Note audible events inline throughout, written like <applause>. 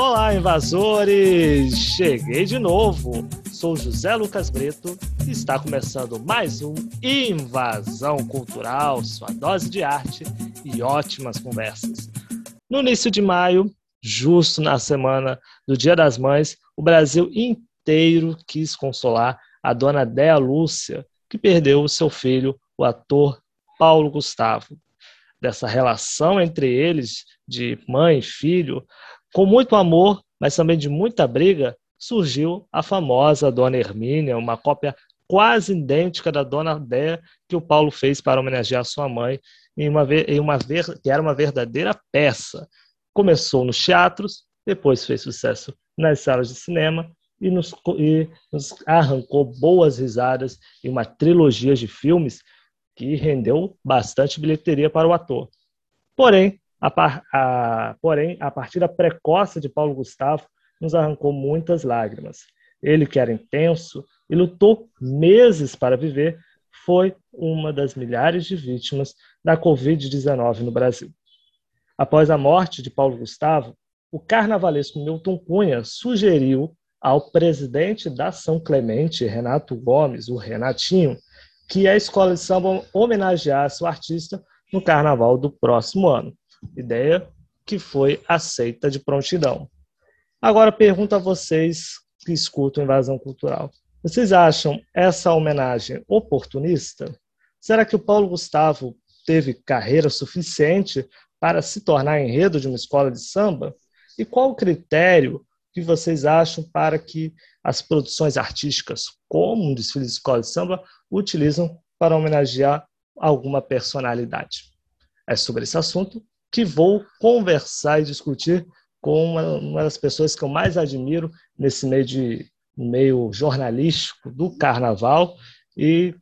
Olá, invasores! Cheguei de novo. Sou José Lucas Brito e está começando mais um Invasão Cultural, sua dose de arte e ótimas conversas. No início de maio, justo na semana do Dia das Mães, o Brasil inteiro quis consolar a dona Déa Lúcia, que perdeu o seu filho, o ator Paulo Gustavo. Dessa relação entre eles, de mãe e filho, com muito amor, mas também de muita briga, surgiu a famosa Dona Hermínia, uma cópia quase idêntica da Dona Déia que o Paulo fez para homenagear sua mãe em uma, em uma que era uma verdadeira peça. Começou nos teatros, depois fez sucesso nas salas de cinema e nos, e nos arrancou boas risadas em uma trilogia de filmes que rendeu bastante bilheteria para o ator. Porém, a, a, porém, a partida precoce de Paulo Gustavo nos arrancou muitas lágrimas. Ele, que era intenso e lutou meses para viver, foi uma das milhares de vítimas da Covid-19 no Brasil. Após a morte de Paulo Gustavo, o carnavalesco Milton Cunha sugeriu ao presidente da São Clemente, Renato Gomes, o Renatinho, que a escola de samba homenageasse o artista no carnaval do próximo ano. Ideia que foi aceita de prontidão. Agora pergunto a vocês que escutam Invasão Cultural. Vocês acham essa homenagem oportunista? Será que o Paulo Gustavo teve carreira suficiente para se tornar enredo de uma escola de samba? E qual o critério que vocês acham para que as produções artísticas, como um desfile de escola de samba, utilizam para homenagear alguma personalidade? É sobre esse assunto que vou conversar e discutir com uma, uma das pessoas que eu mais admiro nesse meio, de, meio jornalístico do carnaval e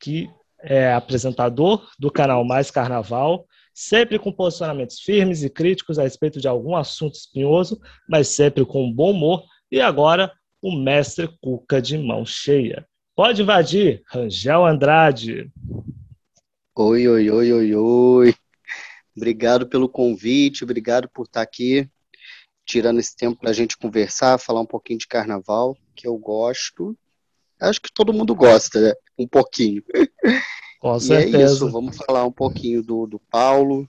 que é apresentador do canal Mais Carnaval, sempre com posicionamentos firmes e críticos a respeito de algum assunto espinhoso, mas sempre com bom humor, e agora o mestre Cuca de mão cheia. Pode invadir, Rangel Andrade. Oi, oi, oi, oi, oi. Obrigado pelo convite, obrigado por estar aqui, tirando esse tempo para a gente conversar, falar um pouquinho de carnaval, que eu gosto. Acho que todo mundo gosta, né? Um pouquinho. <laughs> Com certeza. E é isso, vamos falar um pouquinho do, do Paulo,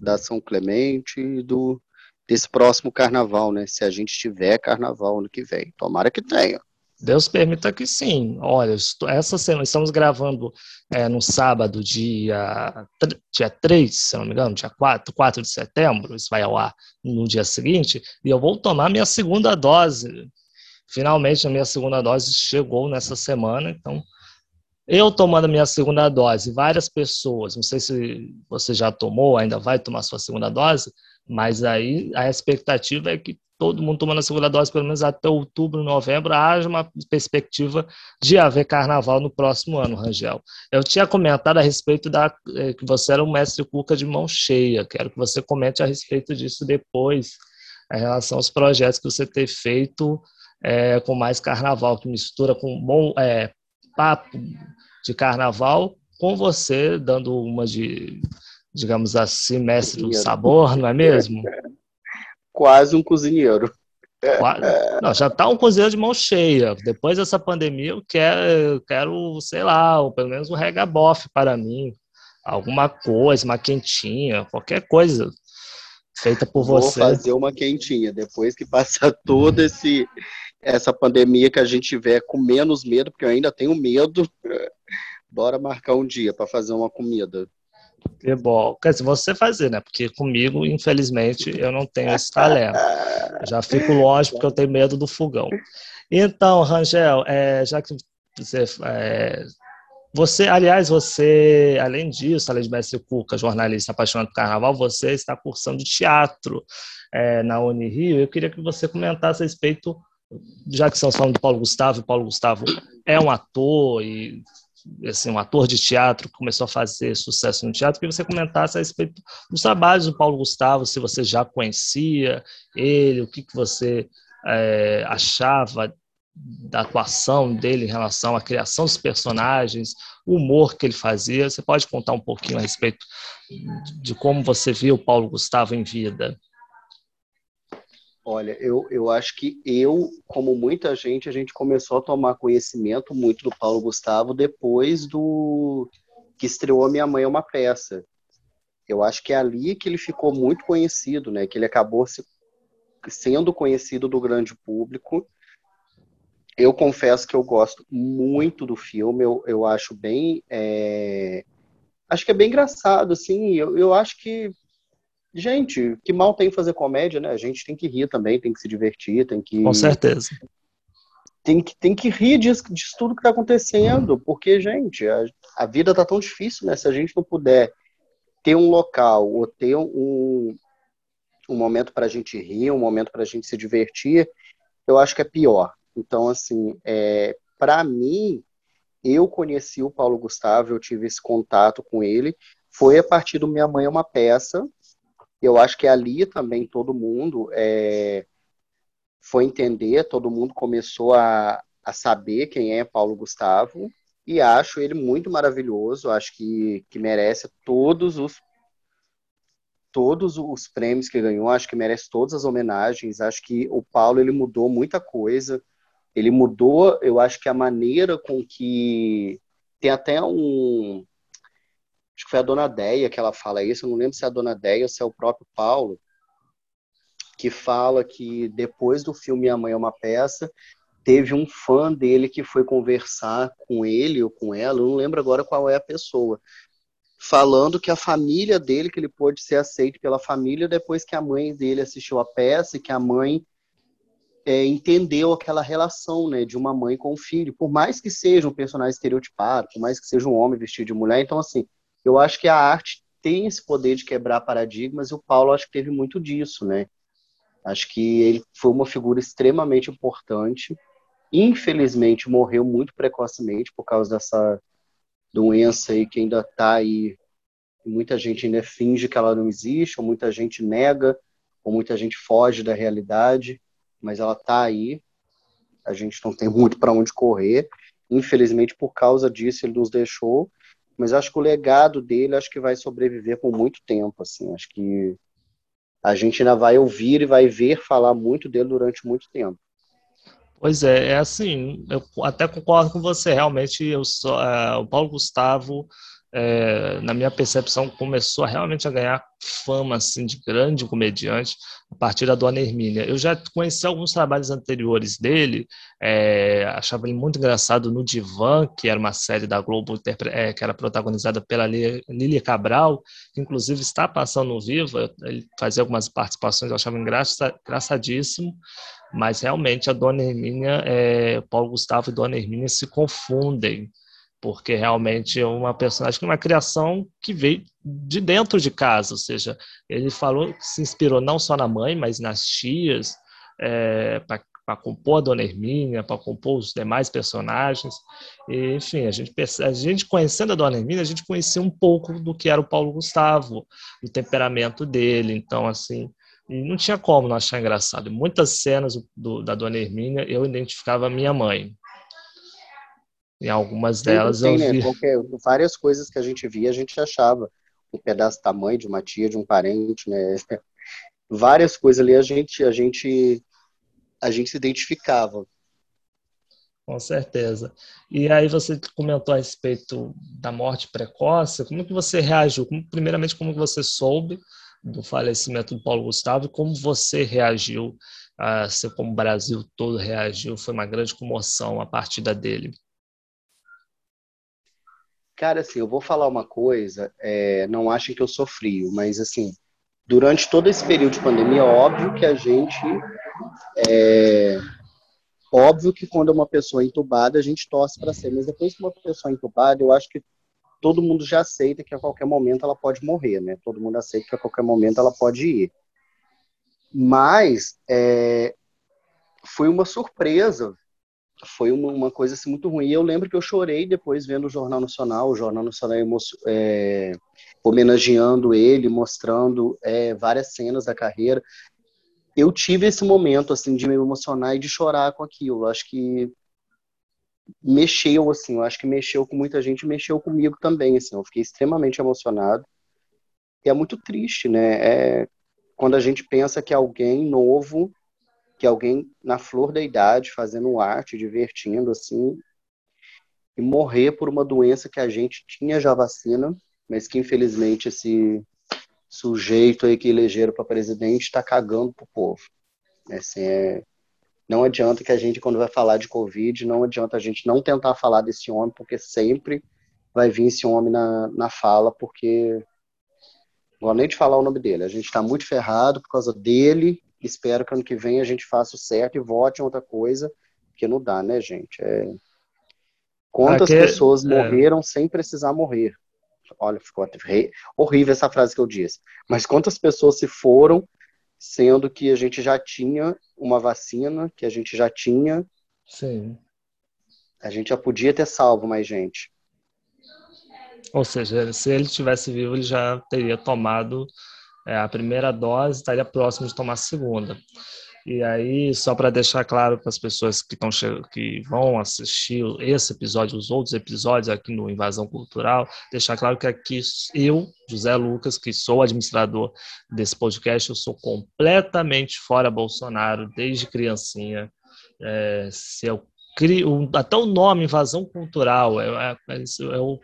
da São Clemente e do, desse próximo carnaval, né? Se a gente tiver carnaval ano que vem. Tomara que tenha. Deus permita que sim. Olha, essa semana estamos gravando é, no sábado, dia, dia 3, se não me engano, dia 4, 4 de setembro, isso vai ao ar no dia seguinte, e eu vou tomar minha segunda dose. Finalmente, a minha segunda dose chegou nessa semana, então eu tomando a minha segunda dose, várias pessoas, não sei se você já tomou, ainda vai tomar sua segunda dose, mas aí a expectativa é que todo mundo tomando a segunda dose, pelo menos até outubro, novembro, haja uma perspectiva de haver carnaval no próximo ano, Rangel. Eu tinha comentado a respeito da eh, que você era um mestre Cuca de mão cheia, quero que você comente a respeito disso depois, em relação aos projetos que você tem feito é, com mais carnaval, que mistura com bom é, papo de carnaval com você, dando uma de, digamos assim, mestre do sabor, não é mesmo? <laughs> quase um cozinheiro. Não, já está um cozinheiro de mão cheia. Depois dessa pandemia, eu quero, eu quero sei lá, ou pelo menos um regabof para mim. Alguma coisa, uma quentinha, qualquer coisa feita por Vou você. Vou fazer uma quentinha. Depois que passar <laughs> toda esse, essa pandemia que a gente tiver com menos medo, porque eu ainda tenho medo, <laughs> bora marcar um dia para fazer uma comida. Que bom. Quer dizer, você fazer, né? Porque comigo, infelizmente, eu não tenho esse talento. Já fico longe porque eu tenho medo do fogão. Então, Rangel, é, já que você, é, você, aliás, você, além disso, além de mestre Cuca, jornalista apaixonado por carnaval, você está cursando teatro é, na Unirio. Eu queria que você comentasse a respeito, já que estamos falando do Paulo Gustavo, e Paulo Gustavo é um ator e assim, um ator de teatro que começou a fazer sucesso no teatro, que você comentasse a respeito dos trabalhos do Paulo Gustavo, se você já conhecia ele, o que, que você é, achava da atuação dele em relação à criação dos personagens, o humor que ele fazia. Você pode contar um pouquinho a respeito de como você viu o Paulo Gustavo em vida? Olha, eu, eu acho que eu, como muita gente, a gente começou a tomar conhecimento muito do Paulo Gustavo depois do que estreou Minha Mãe é uma Peça. Eu acho que é ali que ele ficou muito conhecido, né? Que ele acabou se, sendo conhecido do grande público. Eu confesso que eu gosto muito do filme, eu, eu acho bem. É... Acho que é bem engraçado, assim. Eu, eu acho que gente, que mal tem fazer comédia, né? A gente tem que rir também, tem que se divertir, tem que. Com certeza. Tem que, tem que rir disso, disso tudo que tá acontecendo, porque, gente, a, a vida tá tão difícil, né? Se a gente não puder ter um local ou ter um, um momento para a gente rir, um momento para a gente se divertir, eu acho que é pior. Então, assim, é, para mim, eu conheci o Paulo Gustavo, eu tive esse contato com ele, foi a partir do Minha Mãe é uma Peça, eu acho que ali também todo mundo é, foi entender, todo mundo começou a, a saber quem é Paulo Gustavo e acho ele muito maravilhoso, acho que, que merece todos os todos os prêmios que ganhou, acho que merece todas as homenagens, acho que o Paulo ele mudou muita coisa, ele mudou, eu acho que a maneira com que tem até um acho que foi a dona Deia que ela fala isso, eu não lembro se é a dona Deia ou se é o próprio Paulo, que fala que depois do filme A Mãe é uma Peça, teve um fã dele que foi conversar com ele ou com ela, eu não lembro agora qual é a pessoa, falando que a família dele, que ele pôde ser aceito pela família depois que a mãe dele assistiu a peça e que a mãe é, entendeu aquela relação né, de uma mãe com o filho, por mais que seja um personagem estereotipado, por mais que seja um homem vestido de mulher, então assim, eu acho que a arte tem esse poder de quebrar paradigmas e o Paulo acho que teve muito disso, né? Acho que ele foi uma figura extremamente importante. Infelizmente morreu muito precocemente por causa dessa doença aí que ainda está aí. Muita gente ainda finge que ela não existe, ou muita gente nega, ou muita gente foge da realidade, mas ela está aí. A gente não tem muito para onde correr. Infelizmente, por causa disso, ele nos deixou mas acho que o legado dele acho que vai sobreviver por muito tempo, assim, acho que a gente ainda vai ouvir e vai ver falar muito dele durante muito tempo. Pois é, é assim, eu até concordo com você, realmente eu sou, é, o Paulo Gustavo é, na minha percepção, começou realmente a ganhar fama assim, de grande comediante a partir da Dona Hermínia. Eu já conheci alguns trabalhos anteriores dele, é, achava ele muito engraçado no Divã, que era uma série da Globo é, que era protagonizada pela Lília Cabral, que inclusive está passando no Viva, ele fazia algumas participações, eu achava engraça, engraçadíssimo, mas realmente a Dona Hermínia, é, Paulo Gustavo e Dona Hermínia se confundem porque realmente é uma personagem, uma criação que veio de dentro de casa, ou seja, ele falou que se inspirou não só na mãe, mas nas tias, é, para compor a Dona Hermínia, para compor os demais personagens. E, enfim, a gente, a gente conhecendo a Dona Hermínia, a gente conhecia um pouco do que era o Paulo Gustavo, do temperamento dele. Então, assim, não tinha como não achar engraçado. Muitas cenas do, da Dona Hermínia eu identificava a minha mãe. Em algumas delas tem, eu né? vi. Qualquer, várias coisas que a gente via, a gente achava um pedaço da mãe, de uma tia, de um parente, né? <laughs> Várias coisas ali a gente, a gente, a gente se identificava. Com certeza. E aí você comentou a respeito da morte precoce. Como que você reagiu? Como, primeiramente, como que você soube do falecimento do Paulo Gustavo e como você reagiu, assim como o Brasil todo reagiu? Foi uma grande comoção a partida dele. Cara, assim, eu vou falar uma coisa, é, não achem que eu sou frio, mas assim, durante todo esse período de pandemia, óbvio que a gente. É, óbvio que quando é uma pessoa entubada, a gente torce para ser, mas depois que uma pessoa é entubada, eu acho que todo mundo já aceita que a qualquer momento ela pode morrer, né? Todo mundo aceita que a qualquer momento ela pode ir. Mas é, foi uma surpresa foi uma, uma, coisa assim, muito ruim. E eu lembro que eu chorei depois vendo o Jornal Nacional, o Jornal Nacional é, homenageando ele, mostrando é, várias cenas da carreira. Eu tive esse momento assim de me emocionar e de chorar com aquilo. Acho que mexeu assim, eu acho que mexeu com muita gente, mexeu comigo também assim. Eu fiquei extremamente emocionado. E é muito triste, né? É, quando a gente pensa que alguém novo que alguém na flor da idade, fazendo arte, divertindo, assim, e morrer por uma doença que a gente tinha já vacina, mas que infelizmente esse sujeito aí que elegeram para presidente está cagando pro povo. Assim, é, não adianta que a gente, quando vai falar de Covid, não adianta a gente não tentar falar desse homem, porque sempre vai vir esse homem na, na fala, porque não vou nem de falar o nome dele. A gente está muito ferrado por causa dele. Espero que ano que vem a gente faça o certo e vote em outra coisa, porque não dá, né, gente? É... Quantas Aqui, pessoas é... morreram sem precisar morrer? Olha, ficou horrível essa frase que eu disse. Mas quantas pessoas se foram, sendo que a gente já tinha uma vacina, que a gente já tinha. Sim. A gente já podia ter salvo mais gente. Ou seja, se ele estivesse vivo, ele já teria tomado é, a primeira dose, estaria próximo de tomar a segunda. E aí, só para deixar claro para as pessoas que, tão, que vão assistir esse episódio, os outros episódios aqui no Invasão Cultural, deixar claro que aqui eu, José Lucas, que sou administrador desse podcast, eu sou completamente fora Bolsonaro desde criancinha. É, se eu crio, até o nome Invasão Cultural é, é, é o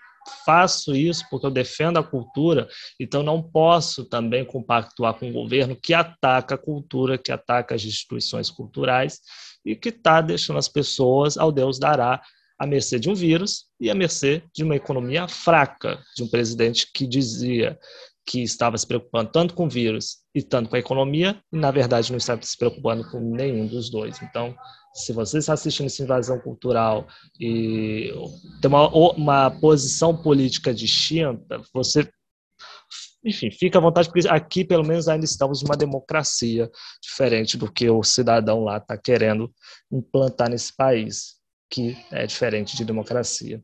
faço isso porque eu defendo a cultura, então não posso também compactuar com o governo que ataca a cultura, que ataca as instituições culturais e que está deixando as pessoas ao Deus dará à mercê de um vírus e à mercê de uma economia fraca, de um presidente que dizia que estava se preocupando tanto com o vírus e tanto com a economia, e na verdade não estava se preocupando com nenhum dos dois. Então, se você está assistindo essa invasão cultural e tem uma, uma posição política distinta, você enfim, fica à vontade, porque aqui pelo menos ainda estamos numa democracia diferente do que o cidadão lá está querendo implantar nesse país, que é diferente de democracia.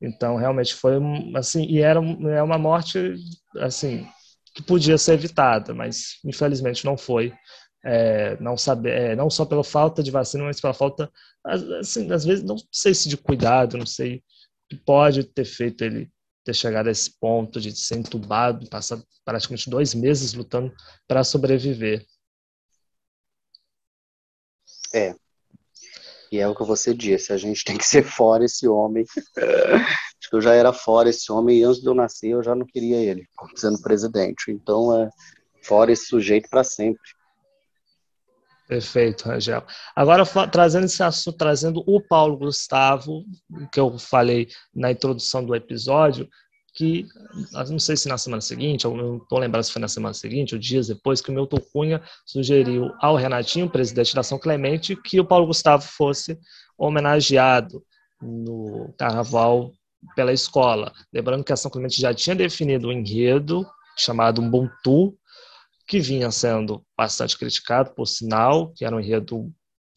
Então, realmente foi assim, e era é uma morte assim que podia ser evitada, mas infelizmente não foi é, não saber, é, não só pela falta de vacina, mas pela falta, assim, às vezes, não sei se de cuidado, não sei, que pode ter feito ele ter chegado a esse ponto de ser entubado, passar praticamente dois meses lutando para sobreviver. É. E é o que você disse, a gente <laughs> tem que ser fora esse homem. Acho que eu já era fora esse homem e antes de eu nascer eu já não queria ele sendo presidente. Então é fora esse sujeito para sempre. Perfeito, Rangel. Agora, trazendo esse assunto, trazendo o Paulo Gustavo, que eu falei na introdução do episódio, que, não sei se na semana seguinte, não estou lembrando se foi na semana seguinte ou dias depois, que o Milton Cunha sugeriu ao Renatinho, presidente da São Clemente, que o Paulo Gustavo fosse homenageado no carnaval pela escola. Lembrando que a São Clemente já tinha definido um enredo chamado Ubuntu, que vinha sendo bastante criticado, por sinal, que era um enredo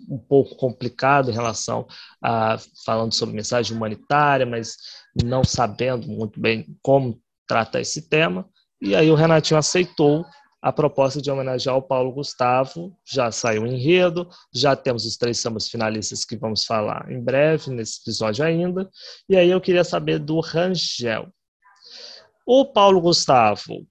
um pouco complicado em relação a falando sobre mensagem humanitária, mas não sabendo muito bem como tratar esse tema. E aí o Renatinho aceitou a proposta de homenagear o Paulo Gustavo. Já saiu o enredo, já temos os três sambas finalistas que vamos falar em breve, nesse episódio ainda. E aí eu queria saber do Rangel. O Paulo Gustavo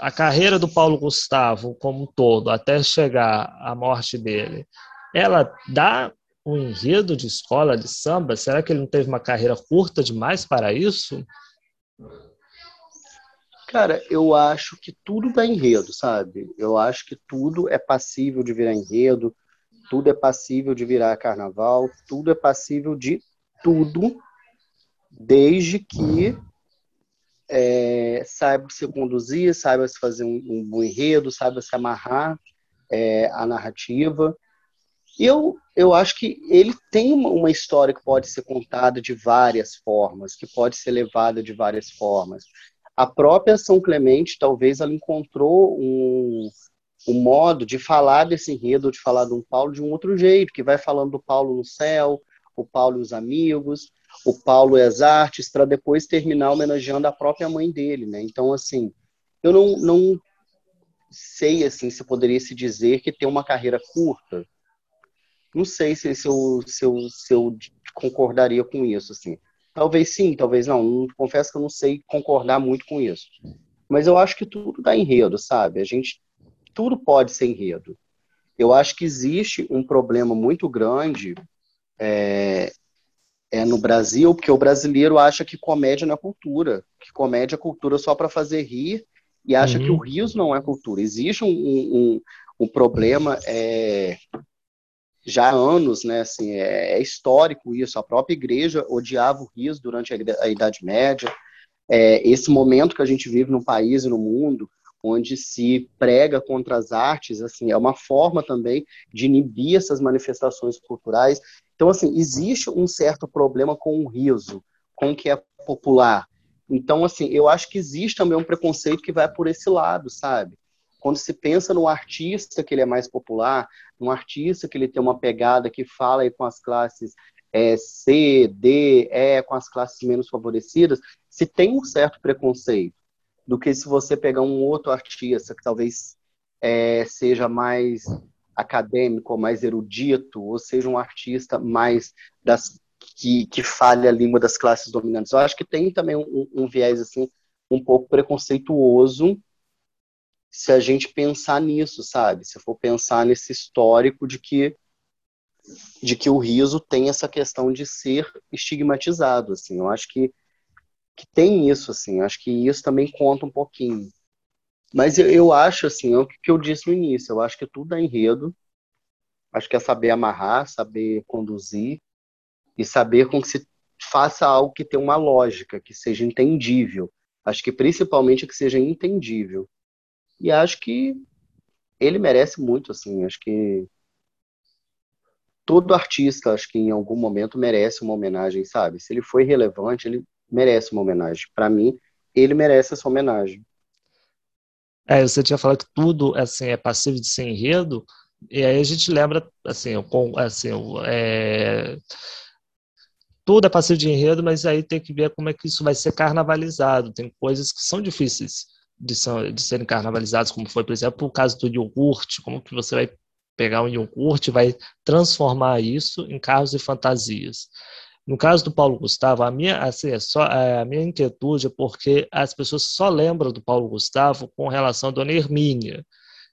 a carreira do Paulo Gustavo como um todo, até chegar à morte dele, ela dá um enredo de escola de samba? Será que ele não teve uma carreira curta demais para isso? Cara, eu acho que tudo dá enredo, sabe? Eu acho que tudo é passível de virar enredo, tudo é passível de virar carnaval, tudo é passível de tudo, desde que é, saiba se conduzir, saiba se fazer um, um bom enredo, saiba se amarrar é, a narrativa. Eu, eu acho que ele tem uma, uma, história que pode ser contada de várias formas, que pode ser levada de várias formas. A própria São Clemente, talvez, ela encontrou um, um modo de falar desse enredo, de falar de um Paulo de um outro jeito, que vai falando do Paulo no céu, o Paulo e os amigos, o Paulo e as artes, para depois terminar homenageando a própria mãe dele, né? Então, assim, eu não, não sei, assim, se poderia se dizer que tem uma carreira curta. Não sei se, se, eu, se, eu, se eu concordaria com isso, assim. Talvez sim, talvez não. Confesso que eu não sei concordar muito com isso. Mas eu acho que tudo dá enredo, sabe? A gente, tudo pode ser enredo. eu acho que existe um problema muito grande é, é no Brasil, porque o brasileiro acha que comédia não é cultura, que comédia é cultura só para fazer rir, e acha uhum. que o riso não é cultura. Existe um, um, um problema é, já há anos, né? Assim, é, é, histórico isso. A própria igreja odiava o riso durante a, a Idade Média. É, esse momento que a gente vive no país e no mundo, onde se prega contra as artes, assim, é uma forma também de inibir essas manifestações culturais. Então, assim, existe um certo problema com o riso, com o que é popular. Então, assim, eu acho que existe também um preconceito que vai por esse lado, sabe? Quando se pensa no artista que ele é mais popular, num artista que ele tem uma pegada que fala aí com as classes é, C, D, E, com as classes menos favorecidas, se tem um certo preconceito do que se você pegar um outro artista que talvez é, seja mais acadêmico, mais erudito, ou seja um artista mais das que, que fale a língua das classes dominantes. Eu acho que tem também um, um viés assim um pouco preconceituoso se a gente pensar nisso, sabe? Se for pensar nesse histórico de que de que o riso tem essa questão de ser estigmatizado, assim. Eu acho que que tem isso, assim. Eu acho que isso também conta um pouquinho. Mas eu, eu acho, assim, é o que eu disse no início. Eu acho que tudo é enredo. Acho que é saber amarrar, saber conduzir e saber com que se faça algo que tenha uma lógica, que seja entendível. Acho que principalmente que seja entendível. E acho que ele merece muito, assim, acho que todo artista, acho que em algum momento merece uma homenagem, sabe? Se ele foi relevante, ele merece uma homenagem. Para mim, ele merece essa homenagem. É, você tinha falado que tudo assim é passivo de ser enredo, e aí a gente lembra assim, com, assim é, tudo é passivo de enredo, mas aí tem que ver como é que isso vai ser carnavalizado. Tem coisas que são difíceis de, são, de serem carnavalizados, como foi, por exemplo, o caso do iogurte, como que você vai pegar um iogurte e vai transformar isso em carros e fantasias. No caso do Paulo Gustavo, a minha, assim, é só, é, a minha inquietude é porque as pessoas só lembram do Paulo Gustavo com relação à Dona Hermínia.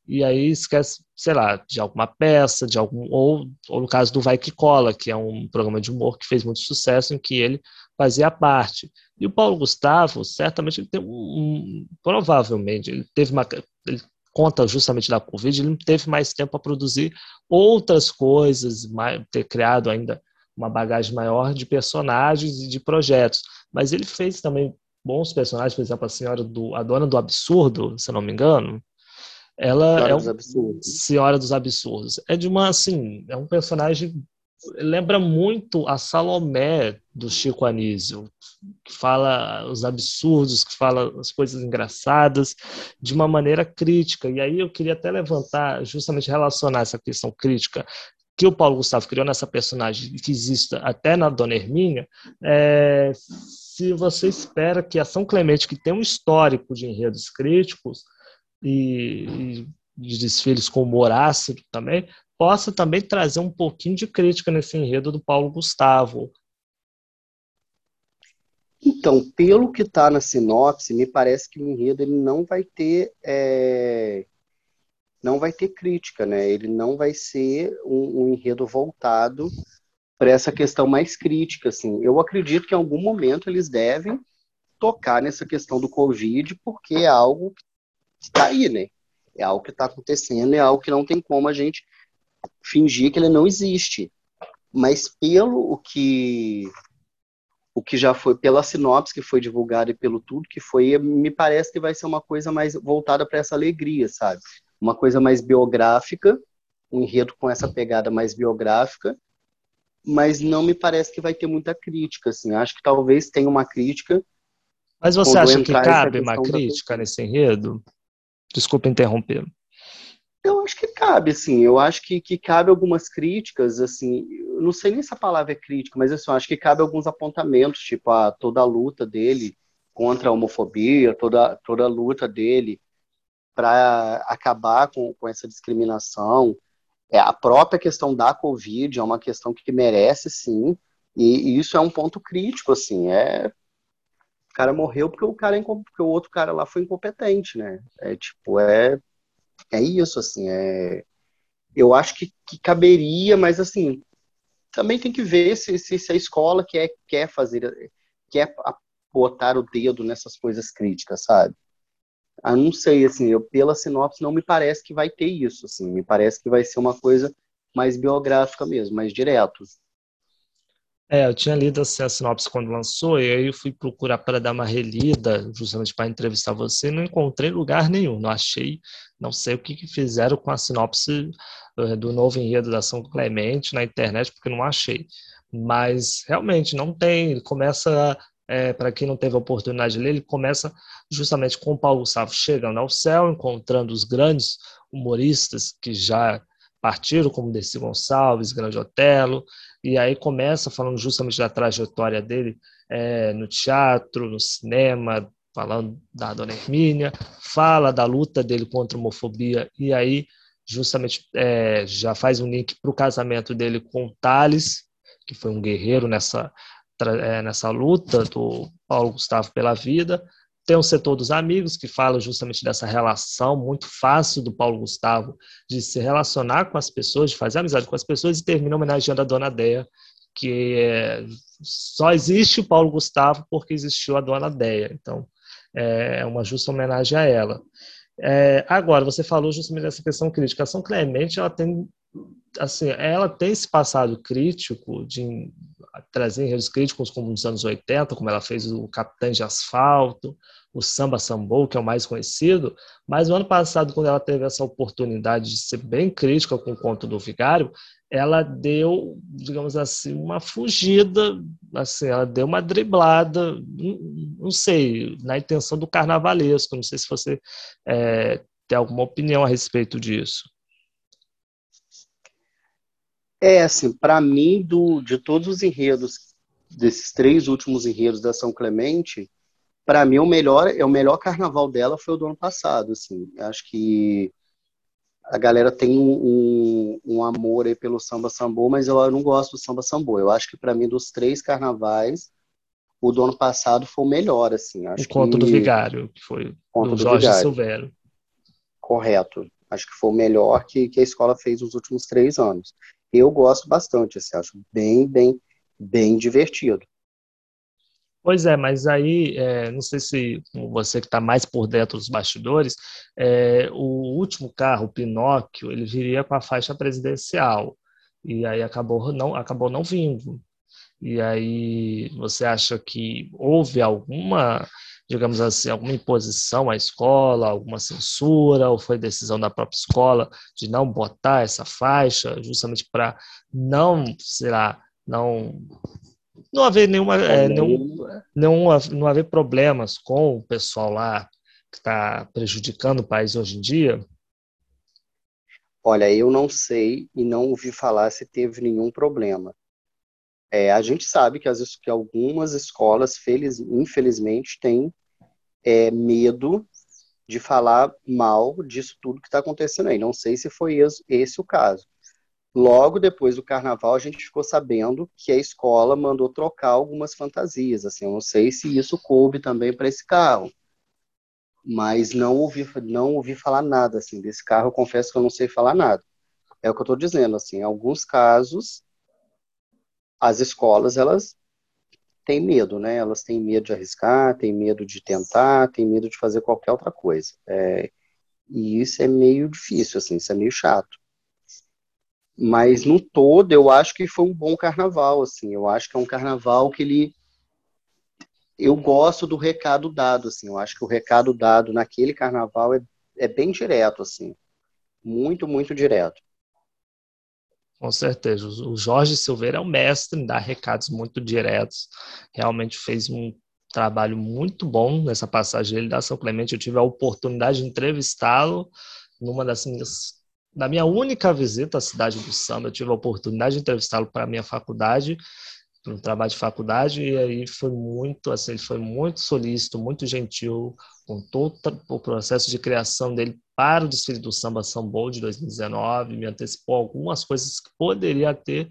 E aí esquece, sei lá, de alguma peça, de algum ou, ou no caso do Vai Que Cola, que é um programa de humor que fez muito sucesso, em que ele fazia parte. E o Paulo Gustavo, certamente, ele tem um, provavelmente, ele teve uma. Ele conta justamente da Covid, ele não teve mais tempo para produzir outras coisas, mais, ter criado ainda uma bagagem maior de personagens e de projetos. Mas ele fez também bons personagens, por exemplo, a senhora do a dona do absurdo, se não me engano. Ela Senhora é um, dos absurdos. Senhora dos Absurdos. É de uma assim, é um personagem lembra muito a Salomé do Chico Anísio, que fala os absurdos, que fala as coisas engraçadas de uma maneira crítica. E aí eu queria até levantar, justamente relacionar essa questão crítica que o Paulo Gustavo criou nessa personagem, que existe até na Dona Hermínia, é, se você espera que a São Clemente, que tem um histórico de enredos críticos e, e de desfiles com humor ácido também, possa também trazer um pouquinho de crítica nesse enredo do Paulo Gustavo. Então, pelo que está na sinopse, me parece que o enredo ele não vai ter é, não vai ter crítica, né? Ele não vai ser um, um enredo voltado para essa questão mais crítica, assim. Eu acredito que em algum momento eles devem tocar nessa questão do Covid, porque é algo que está aí, né? É algo que está acontecendo, é algo que não tem como a gente fingir que ele não existe. Mas pelo o que o que já foi pela sinopse que foi divulgada e pelo tudo que foi, me parece que vai ser uma coisa mais voltada para essa alegria, sabe? Uma coisa mais biográfica, um enredo com essa pegada mais biográfica, mas não me parece que vai ter muita crítica, assim. Acho que talvez tenha uma crítica. Mas você acha que cabe uma crítica nesse enredo? Desculpa interromper. Eu acho que cabe, assim. Eu acho que, que cabe algumas críticas, assim. Eu não sei nem se a palavra é crítica, mas assim, eu acho que cabe alguns apontamentos, tipo a toda a luta dele contra a homofobia, toda, toda a luta dele para acabar com, com essa discriminação. É, a própria questão da Covid é uma questão que merece, sim, e, e isso é um ponto crítico, assim. É, o cara morreu porque o cara é porque o outro cara lá foi incompetente, né? É tipo, é é isso, assim, é, eu acho que, que caberia, mas assim, também tem que ver se, se, se a escola quer, quer fazer, quer botar o dedo nessas coisas críticas, sabe? Ah, não sei, assim, eu, pela sinopse não me parece que vai ter isso, assim, me parece que vai ser uma coisa mais biográfica mesmo, mais direto. É, eu tinha lido assim, a sinopse quando lançou, e aí eu fui procurar para dar uma relida, justamente para entrevistar você, e não encontrei lugar nenhum, não achei, não sei o que, que fizeram com a sinopse eh, do novo enredo da São Clemente na internet, porque não achei. Mas realmente não tem, ele começa, é, para quem não teve a oportunidade de ler, ele começa justamente com o Paulo Gustavo chegando ao céu, encontrando os grandes humoristas que já partiram, como Desi Gonçalves, Grande Otelo, e aí começa falando justamente da trajetória dele é, no teatro, no cinema, falando da Dona Hermínia, fala da luta dele contra a homofobia, e aí justamente é, já faz um link para o casamento dele com Thales, que foi um guerreiro nessa, é, nessa luta do Paulo Gustavo pela vida, tem o setor dos amigos, que fala justamente dessa relação muito fácil do Paulo Gustavo de se relacionar com as pessoas, de fazer amizade com as pessoas, e termina homenageando a Dona Deia, que é, só existe o Paulo Gustavo porque existiu a Dona Deia. Então, é uma justa homenagem a ela. É, agora, você falou justamente dessa questão crítica. A São Clemente, ela tem, assim, ela tem esse passado crítico de trazer enredos críticos como nos anos 80, como ela fez o Capitã de Asfalto, o Samba Sambou, que é o mais conhecido, mas o ano passado, quando ela teve essa oportunidade de ser bem crítica com o conto do Vigário, ela deu, digamos assim, uma fugida, assim, ela deu uma driblada, não sei, na intenção do carnavalesco, não sei se você é, tem alguma opinião a respeito disso. É, assim, para mim, do, de todos os enredos, desses três últimos enredos da São Clemente, para mim o melhor é o melhor carnaval dela foi o do ano passado assim. Acho que a galera tem um, um, um amor aí pelo samba sambô mas eu não gosto do samba sambô. Eu acho que para mim dos três carnavais o do ano passado foi o melhor assim. Acho o conto que... do vigário que foi conto do, do Jorge vigário. Silvério. Correto. Acho que foi o melhor que, que a escola fez nos últimos três anos eu gosto bastante assim acho bem bem bem divertido Pois é, mas aí, é, não sei se você que está mais por dentro dos bastidores, é, o último carro, o Pinóquio, ele viria com a faixa presidencial, e aí acabou não, acabou não vindo. E aí, você acha que houve alguma, digamos assim, alguma imposição à escola, alguma censura, ou foi decisão da própria escola de não botar essa faixa, justamente para não, sei lá, não não haver nenhuma, é, nenhum, nenhum, não haver problemas com o pessoal lá que está prejudicando o país hoje em dia? Olha, eu não sei e não ouvi falar se teve nenhum problema. É, a gente sabe que, as, que algumas escolas, feliz, infelizmente, têm é, medo de falar mal disso tudo que está acontecendo aí. Não sei se foi esse, o caso. Logo depois do carnaval, a gente ficou sabendo que a escola mandou trocar algumas fantasias. Assim, eu não sei se isso coube também para esse carro, mas não ouvi, não ouvi falar nada assim desse carro. Eu confesso que eu não sei falar nada. É o que eu estou dizendo. Assim, em alguns casos, as escolas elas têm medo, né? Elas têm medo de arriscar, têm medo de tentar, têm medo de fazer qualquer outra coisa. É, e isso é meio difícil, assim, isso é meio chato. Mas no todo, eu acho que foi um bom carnaval, assim. Eu acho que é um carnaval que ele eu gosto do recado dado, assim. Eu acho que o recado dado naquele carnaval é, é bem direto, assim. Muito, muito direto. Com certeza. O Jorge Silveira é um mestre em dar recados muito diretos. Realmente fez um trabalho muito bom nessa passagem dele da São Clemente. Eu tive a oportunidade de entrevistá-lo numa das minhas na minha única visita à cidade do samba, eu tive a oportunidade de entrevistá-lo para a minha faculdade, para um trabalho de faculdade, e aí foi muito, assim, ele foi muito solícito, muito gentil, com todo o processo de criação dele para o desfile do Samba Sambol de 2019, me antecipou algumas coisas que poderia ter,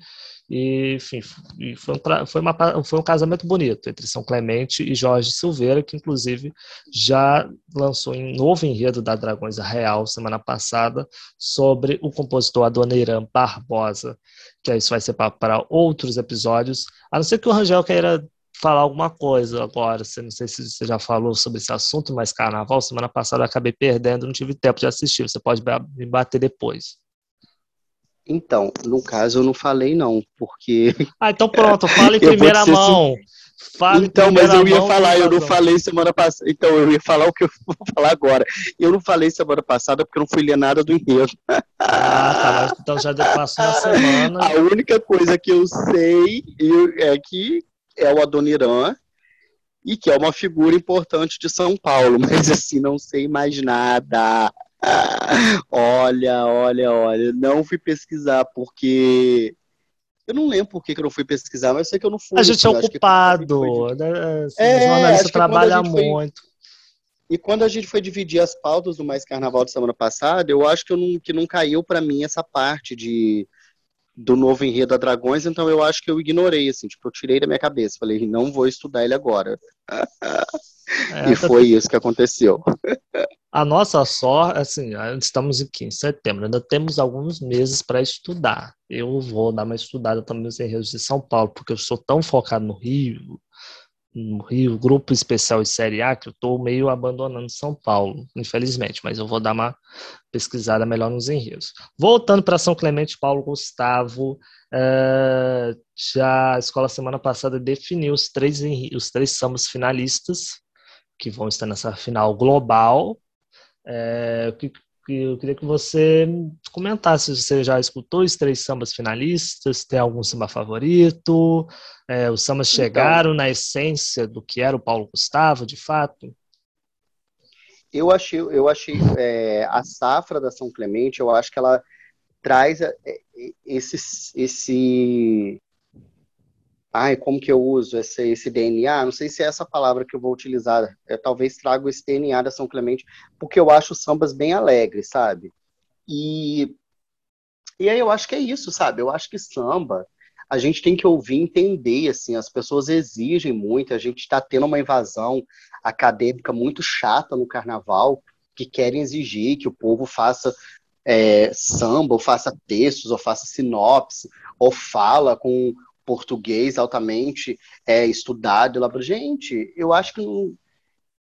e, enfim, foi um, foi, uma, foi um casamento bonito entre São Clemente e Jorge Silveira, que inclusive já lançou um novo enredo da Dragões Real semana passada sobre o compositor Adoniran Barbosa, que isso vai ser para outros episódios, a não ser que o Rangel queira falar alguma coisa agora. Não sei se você já falou sobre esse assunto, mas carnaval, semana passada eu acabei perdendo, não tive tempo de assistir. Você pode me bater depois. Então, no caso eu não falei não, porque. <laughs> Ah, então pronto, fala em primeira mão. Fala então, mas eu ia falar, eu não falei semana passada. Então, eu ia falar o que eu <laughs> vou falar agora. Eu não falei semana passada porque eu não fui ler nada do enredo. Ah, tá, então já passou uma <laughs> semana. A única coisa que eu sei é que é o Adoniran, e que é uma figura importante de São Paulo, <laughs> mas assim, não sei mais nada. olha, olha, olha, não fui pesquisar porque eu não lembro por que, eu não fui pesquisar, mas sei que eu não fui. A gente é ocupado, né? Assim, é, jornalista trabalha muito. Foi... E quando a gente foi dividir as pautas do Mais Carnaval de semana passada, eu acho que, eu não, que não caiu para mim essa parte de do novo enredo da Dragões, então eu acho que eu ignorei, assim, tipo, eu tirei da minha cabeça, falei, não vou estudar ele agora. É, e foi isso que aconteceu. <laughs> A nossa sorte, assim, estamos aqui em setembro, ainda temos alguns meses para estudar. Eu vou dar uma estudada também nos enredos de São Paulo, porque eu sou tão focado no Rio, no Rio, grupo especial e Série A, que eu estou meio abandonando São Paulo, infelizmente, mas eu vou dar uma pesquisada melhor nos enredos. Voltando para São Clemente, Paulo Gustavo, uh, já a escola semana passada definiu os três, os três sambas finalistas, que vão estar nessa final global. É, que eu queria que você comentasse se você já escutou os três sambas finalistas, tem algum samba favorito, é, os sambas então, chegaram na essência do que era o Paulo Gustavo, de fato? Eu achei, eu achei é, a safra da São Clemente, eu acho que ela traz é, esse, esse ai, como que eu uso esse, esse DNA? Não sei se é essa palavra que eu vou utilizar. Eu, é, talvez trago esse DNA da São Clemente, porque eu acho sambas bem alegres, sabe? E, e aí eu acho que é isso, sabe? Eu acho que samba, a gente tem que ouvir entender, assim, as pessoas exigem muito, a gente está tendo uma invasão acadêmica muito chata no carnaval, que querem exigir que o povo faça é, samba, ou faça textos, ou faça sinopse, ou fala com português altamente é, estudado. Lá, gente, eu acho que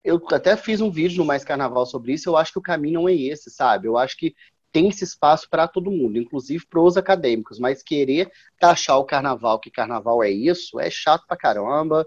eu até fiz um vídeo no Mais Carnaval sobre isso. Eu acho que o caminho não é esse, sabe? Eu acho que tem esse espaço para todo mundo, inclusive para os acadêmicos. Mas querer taxar o carnaval, que carnaval é isso, é chato pra caramba.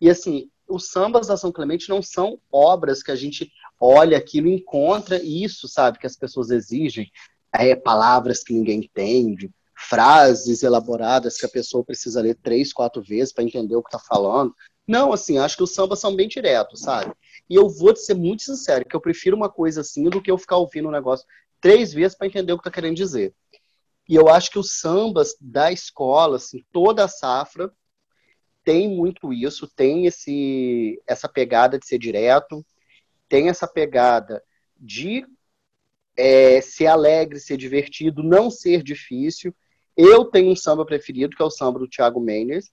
E assim, os sambas da São Clemente não são obras que a gente olha aquilo e encontra isso, sabe? Que as pessoas exigem. É, palavras que ninguém entende, frases elaboradas que a pessoa precisa ler três, quatro vezes para entender o que está falando. Não, assim, acho que os sambas são bem diretos, sabe? E eu vou ser muito sincero, que eu prefiro uma coisa assim do que eu ficar ouvindo um negócio três vezes para entender o que está querendo dizer. E eu acho que os sambas da escola, assim, toda a safra, tem muito isso, tem esse, essa pegada de ser direto, tem essa pegada de é, ser alegre, ser divertido, não ser difícil. Eu tenho um samba preferido, que é o samba do Thiago Mendes,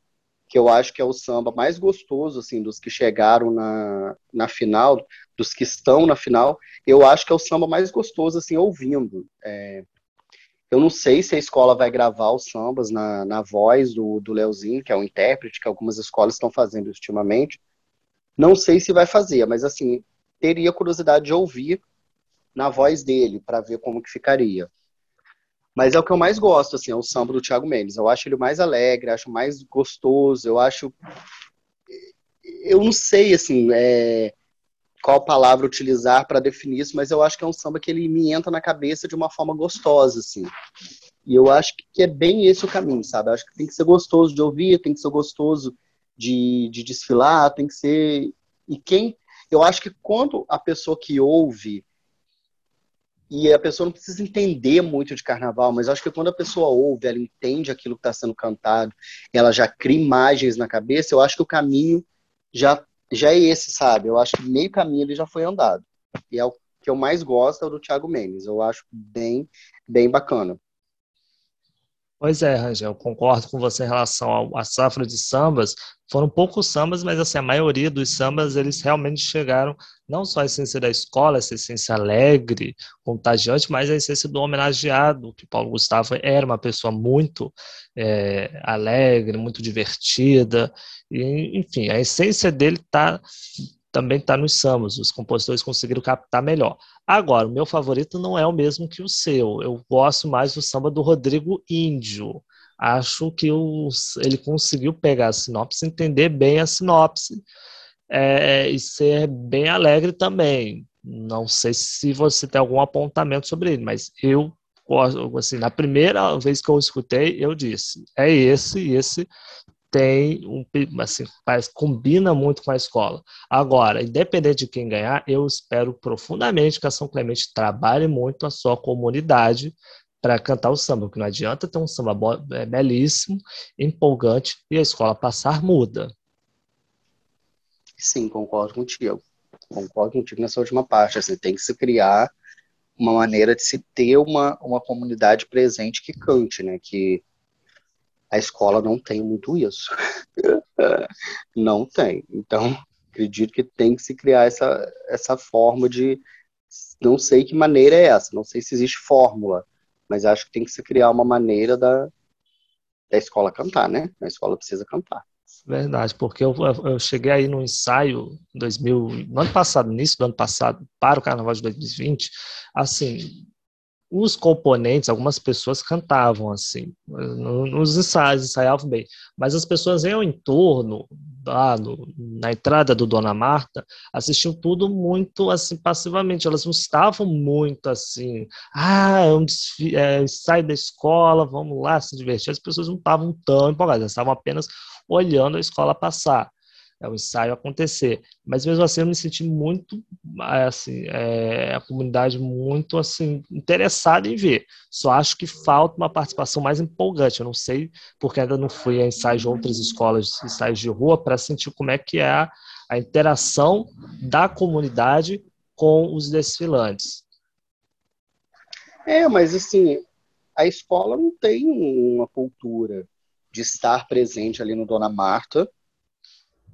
que eu acho que é o samba mais gostoso, assim, dos que chegaram na, na final, dos que estão na final, eu acho que é o samba mais gostoso, assim, ouvindo. É, eu não sei se a escola vai gravar os sambas na, na voz do, do Leozinho, que é o intérprete, que algumas escolas estão fazendo ultimamente. Não sei se vai fazer, mas, assim, teria curiosidade de ouvir na voz dele, para ver como que ficaria. Mas é o que eu mais gosto, assim, é o samba do Thiago Mendes. Eu acho ele mais alegre, acho mais gostoso, eu acho. Eu não sei, assim, é... qual palavra utilizar para definir isso, mas eu acho que é um samba que ele me entra na cabeça de uma forma gostosa, assim. E eu acho que é bem esse o caminho, sabe? Eu acho que tem que ser gostoso de ouvir, tem que ser gostoso de, de desfilar, tem que ser. E quem. Eu acho que quando a pessoa que ouve e a pessoa não precisa entender muito de carnaval, mas acho que quando a pessoa ouve, ela entende aquilo que está sendo cantado, ela já cria imagens na cabeça, eu acho que o caminho já já é esse, sabe? Eu acho que meio caminho ele já foi andado. E é o que eu mais gosto é o do Thiago Mendes. Eu acho bem, bem bacana. Pois é, Rangel, concordo com você em relação à safra de sambas. Foram poucos sambas, mas assim, a maioria dos sambas, eles realmente chegaram não só à essência da escola, essa essência alegre, contagiante, mas a essência do homenageado, que Paulo Gustavo era uma pessoa muito é, alegre, muito divertida, e, enfim, a essência dele está também está nos sambas, os compositores conseguiram captar melhor. Agora, o meu favorito não é o mesmo que o seu, eu gosto mais do samba do Rodrigo Índio. Acho que ele conseguiu pegar a sinopse, entender bem a sinopse é, e ser bem alegre também. Não sei se você tem algum apontamento sobre ele, mas eu assim, na primeira vez que eu escutei, eu disse, é esse, esse tem um assim, combina muito com a escola. Agora, independente de quem ganhar, eu espero profundamente que a São Clemente trabalhe muito a sua comunidade para cantar o samba, porque não adianta ter um samba é, belíssimo, empolgante e a escola passar muda. Sim, concordo contigo. Concordo contigo nessa última parte. Assim, tem que se criar uma maneira de se ter uma, uma comunidade presente que cante, né? Que a escola não tem muito isso. <laughs> não tem. Então, acredito que tem que se criar essa, essa forma de. Não sei que maneira é essa, não sei se existe fórmula, mas acho que tem que se criar uma maneira da, da escola cantar, né? A escola precisa cantar. Verdade, porque eu, eu cheguei aí no ensaio 2000, no ano passado, início do ano passado, para o Carnaval de 2020, assim, os componentes, algumas pessoas cantavam assim, nos ensaios, ensaiavam bem, mas as pessoas em entorno, lá no, na entrada do Dona Marta, assistiam tudo muito assim, passivamente, elas não estavam muito assim, ah, é um é, ensaio da escola, vamos lá se divertir, as pessoas não estavam tão empolgadas, elas estavam apenas olhando a escola passar é o ensaio acontecer. Mas mesmo assim eu me senti muito, assim, é, a comunidade muito, assim, interessada em ver. Só acho que falta uma participação mais empolgante. Eu não sei, porque ainda não fui a ensaios de outras escolas, ensaios de rua, para sentir como é que é a, a interação da comunidade com os desfilantes. É, mas assim, a escola não tem uma cultura de estar presente ali no Dona Marta,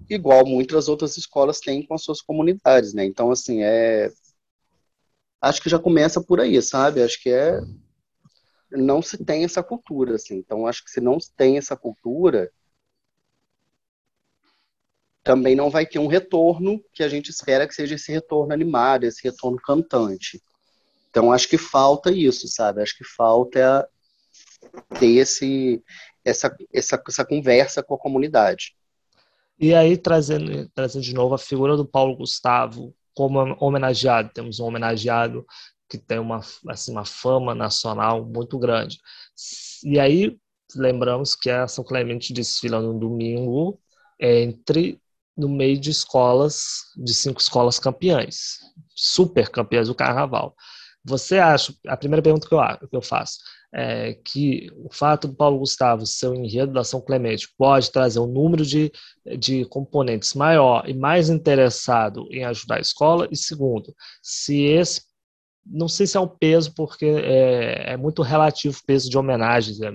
igual muitas outras escolas têm com as suas comunidades, né? Então, assim, é. Acho que já começa por aí, sabe? Acho que é. Não se tem essa cultura, assim. Então, acho que se não tem essa cultura, também não vai ter um retorno que a gente espera que seja esse retorno animado, esse retorno cantante. Então, acho que falta isso, sabe? Acho que falta ter esse, essa, essa, essa conversa com a comunidade. E aí, trazendo, trazendo de novo a figura do Paulo Gustavo como homenageado, temos um homenageado que tem uma, assim, uma fama nacional muito grande. E aí, lembramos que a São Clemente desfila no domingo entre no meio de escolas, de cinco escolas campeãs, super campeãs do carnaval. Você acha, a primeira pergunta que eu, que eu faço, é, que o fato do Paulo Gustavo ser o enredo da São Clemente pode trazer um número de, de componentes maior e mais interessado em ajudar a escola, e segundo, se esse não sei se é um peso, porque é, é muito relativo o peso de homenagens. Né?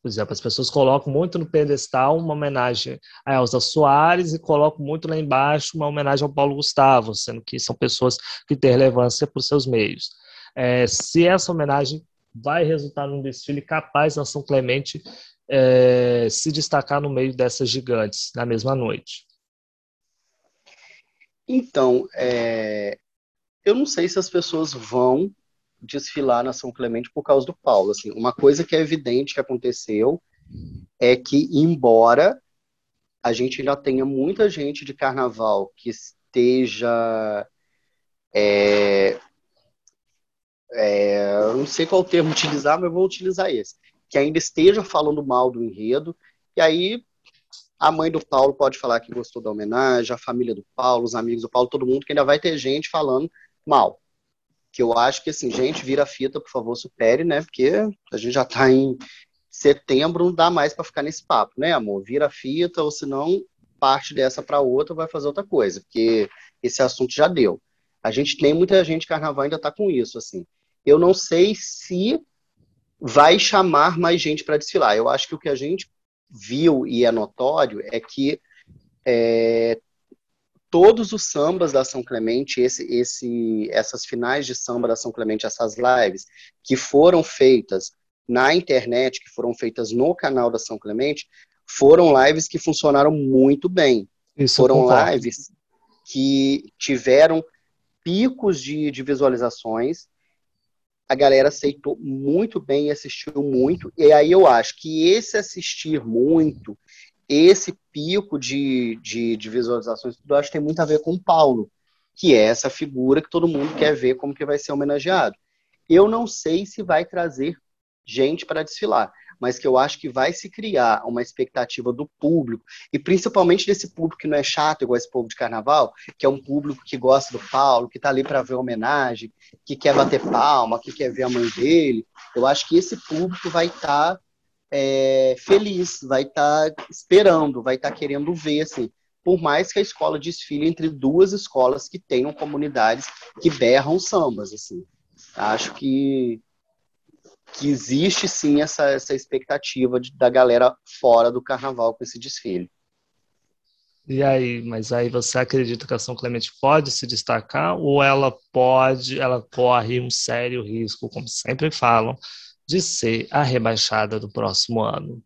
Por exemplo, as pessoas colocam muito no pedestal uma homenagem a Elza Soares e colocam muito lá embaixo uma homenagem ao Paulo Gustavo, sendo que são pessoas que têm relevância por seus meios. É, se essa homenagem vai resultar num desfile capaz da São Clemente é, se destacar no meio dessas gigantes na mesma noite? Então, é, eu não sei se as pessoas vão desfilar na São Clemente por causa do Paulo. Assim, uma coisa que é evidente que aconteceu é que, embora a gente ainda tenha muita gente de carnaval que esteja é, é, eu não sei qual termo utilizar, mas vou utilizar esse, que ainda esteja falando mal do enredo, e aí a mãe do Paulo pode falar que gostou da homenagem, a família do Paulo, os amigos do Paulo, todo mundo, que ainda vai ter gente falando mal. Que eu acho que, assim, gente, vira fita, por favor, supere, né? Porque a gente já tá em setembro, não dá mais para ficar nesse papo, né, amor? Vira fita, ou senão parte dessa para outra, vai fazer outra coisa, porque esse assunto já deu. A gente tem muita gente carnaval ainda está com isso, assim. Eu não sei se vai chamar mais gente para desfilar. Eu acho que o que a gente viu e é notório é que é, todos os sambas da São Clemente, esse, esse, essas finais de samba da São Clemente, essas lives que foram feitas na internet, que foram feitas no canal da São Clemente, foram lives que funcionaram muito bem. Isso foram lives que tiveram picos de, de visualizações, a galera aceitou muito bem e assistiu muito. E aí eu acho que esse assistir muito, esse pico de, de, de visualizações, tudo, acho que tem muito a ver com o Paulo, que é essa figura que todo mundo quer ver como que vai ser homenageado. Eu não sei se vai trazer gente para desfilar, mas que eu acho que vai se criar uma expectativa do público, e principalmente desse público que não é chato, igual esse povo de carnaval, que é um público que gosta do Paulo, que está ali para ver homenagem, que quer bater palma, que quer ver a mãe dele. Eu acho que esse público vai estar tá, é, feliz, vai estar tá esperando, vai estar tá querendo ver, assim. Por mais que a escola desfile entre duas escolas que tenham comunidades que berram sambas, assim. Acho que que existe sim essa, essa expectativa de, da galera fora do carnaval com esse desfile. E aí, mas aí você acredita que a São Clemente pode se destacar ou ela pode, ela corre um sério risco, como sempre falam, de ser a rebaixada do próximo ano?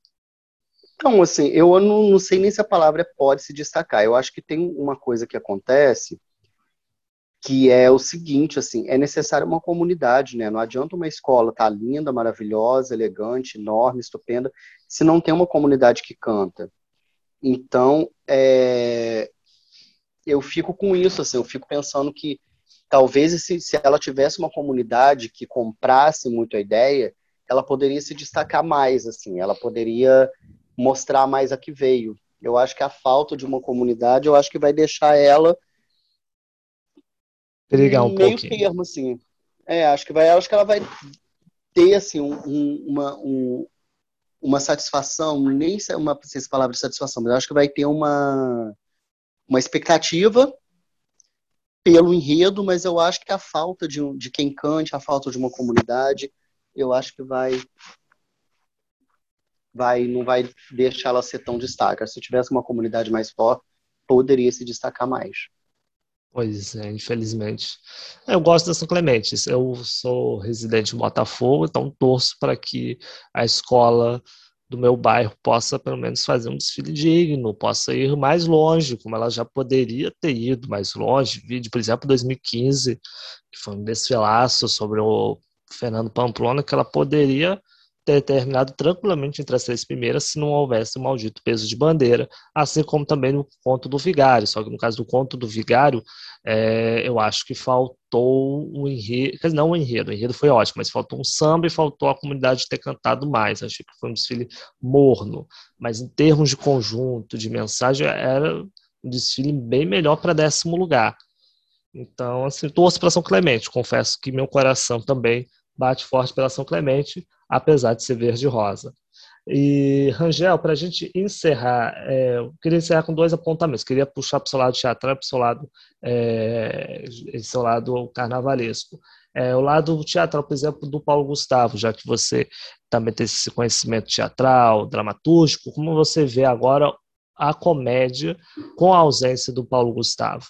Então, assim, eu não, não sei nem se a palavra é pode se destacar. Eu acho que tem uma coisa que acontece que é o seguinte, assim, é necessário uma comunidade, né? Não adianta uma escola estar tá linda, maravilhosa, elegante, enorme, estupenda, se não tem uma comunidade que canta. Então, é, eu fico com isso, assim, eu fico pensando que talvez se, se ela tivesse uma comunidade que comprasse muito a ideia, ela poderia se destacar mais, assim, ela poderia mostrar mais a que veio. Eu acho que a falta de uma comunidade, eu acho que vai deixar ela Brigar um meio pouquinho. termo, assim. É, acho que vai, acho que ela vai ter assim um, um, uma, um, uma satisfação, nem sei uma sei se palavra de satisfação, mas acho que vai ter uma uma expectativa pelo enredo, mas eu acho que a falta de, de quem cante, a falta de uma comunidade, eu acho que vai vai não vai deixar ela ser tão destaca. Se tivesse uma comunidade mais forte, poderia se destacar mais. Pois é, infelizmente. Eu gosto da São Clemente. Eu sou residente em Botafogo, então torço para que a escola do meu bairro possa pelo menos fazer um desfile digno, possa ir mais longe, como ela já poderia ter ido mais longe. Vídeo, por exemplo, 2015, que foi um desfilaço sobre o Fernando Pamplona, que ela poderia ter terminado tranquilamente entre as três primeiras se não houvesse o maldito peso de bandeira, assim como também no conto do vigário. Só que no caso do conto do vigário, é, eu acho que faltou um enredo, não o enredo, o enredo foi ótimo, mas faltou um samba e faltou a comunidade ter cantado mais. Acho que foi um desfile morno, mas em termos de conjunto, de mensagem, era um desfile bem melhor para décimo lugar. Então, assim, torço para São Clemente. Confesso que meu coração também bate forte pela São Clemente, apesar de ser verde-rosa. E, Rangel, para a gente encerrar, é, eu queria encerrar com dois apontamentos. Queria puxar para o seu lado teatral e para o seu lado, é, seu lado carnavalesco. É, o lado teatral, por exemplo, do Paulo Gustavo, já que você também tem esse conhecimento teatral, dramatúrgico, como você vê agora a comédia com a ausência do Paulo Gustavo?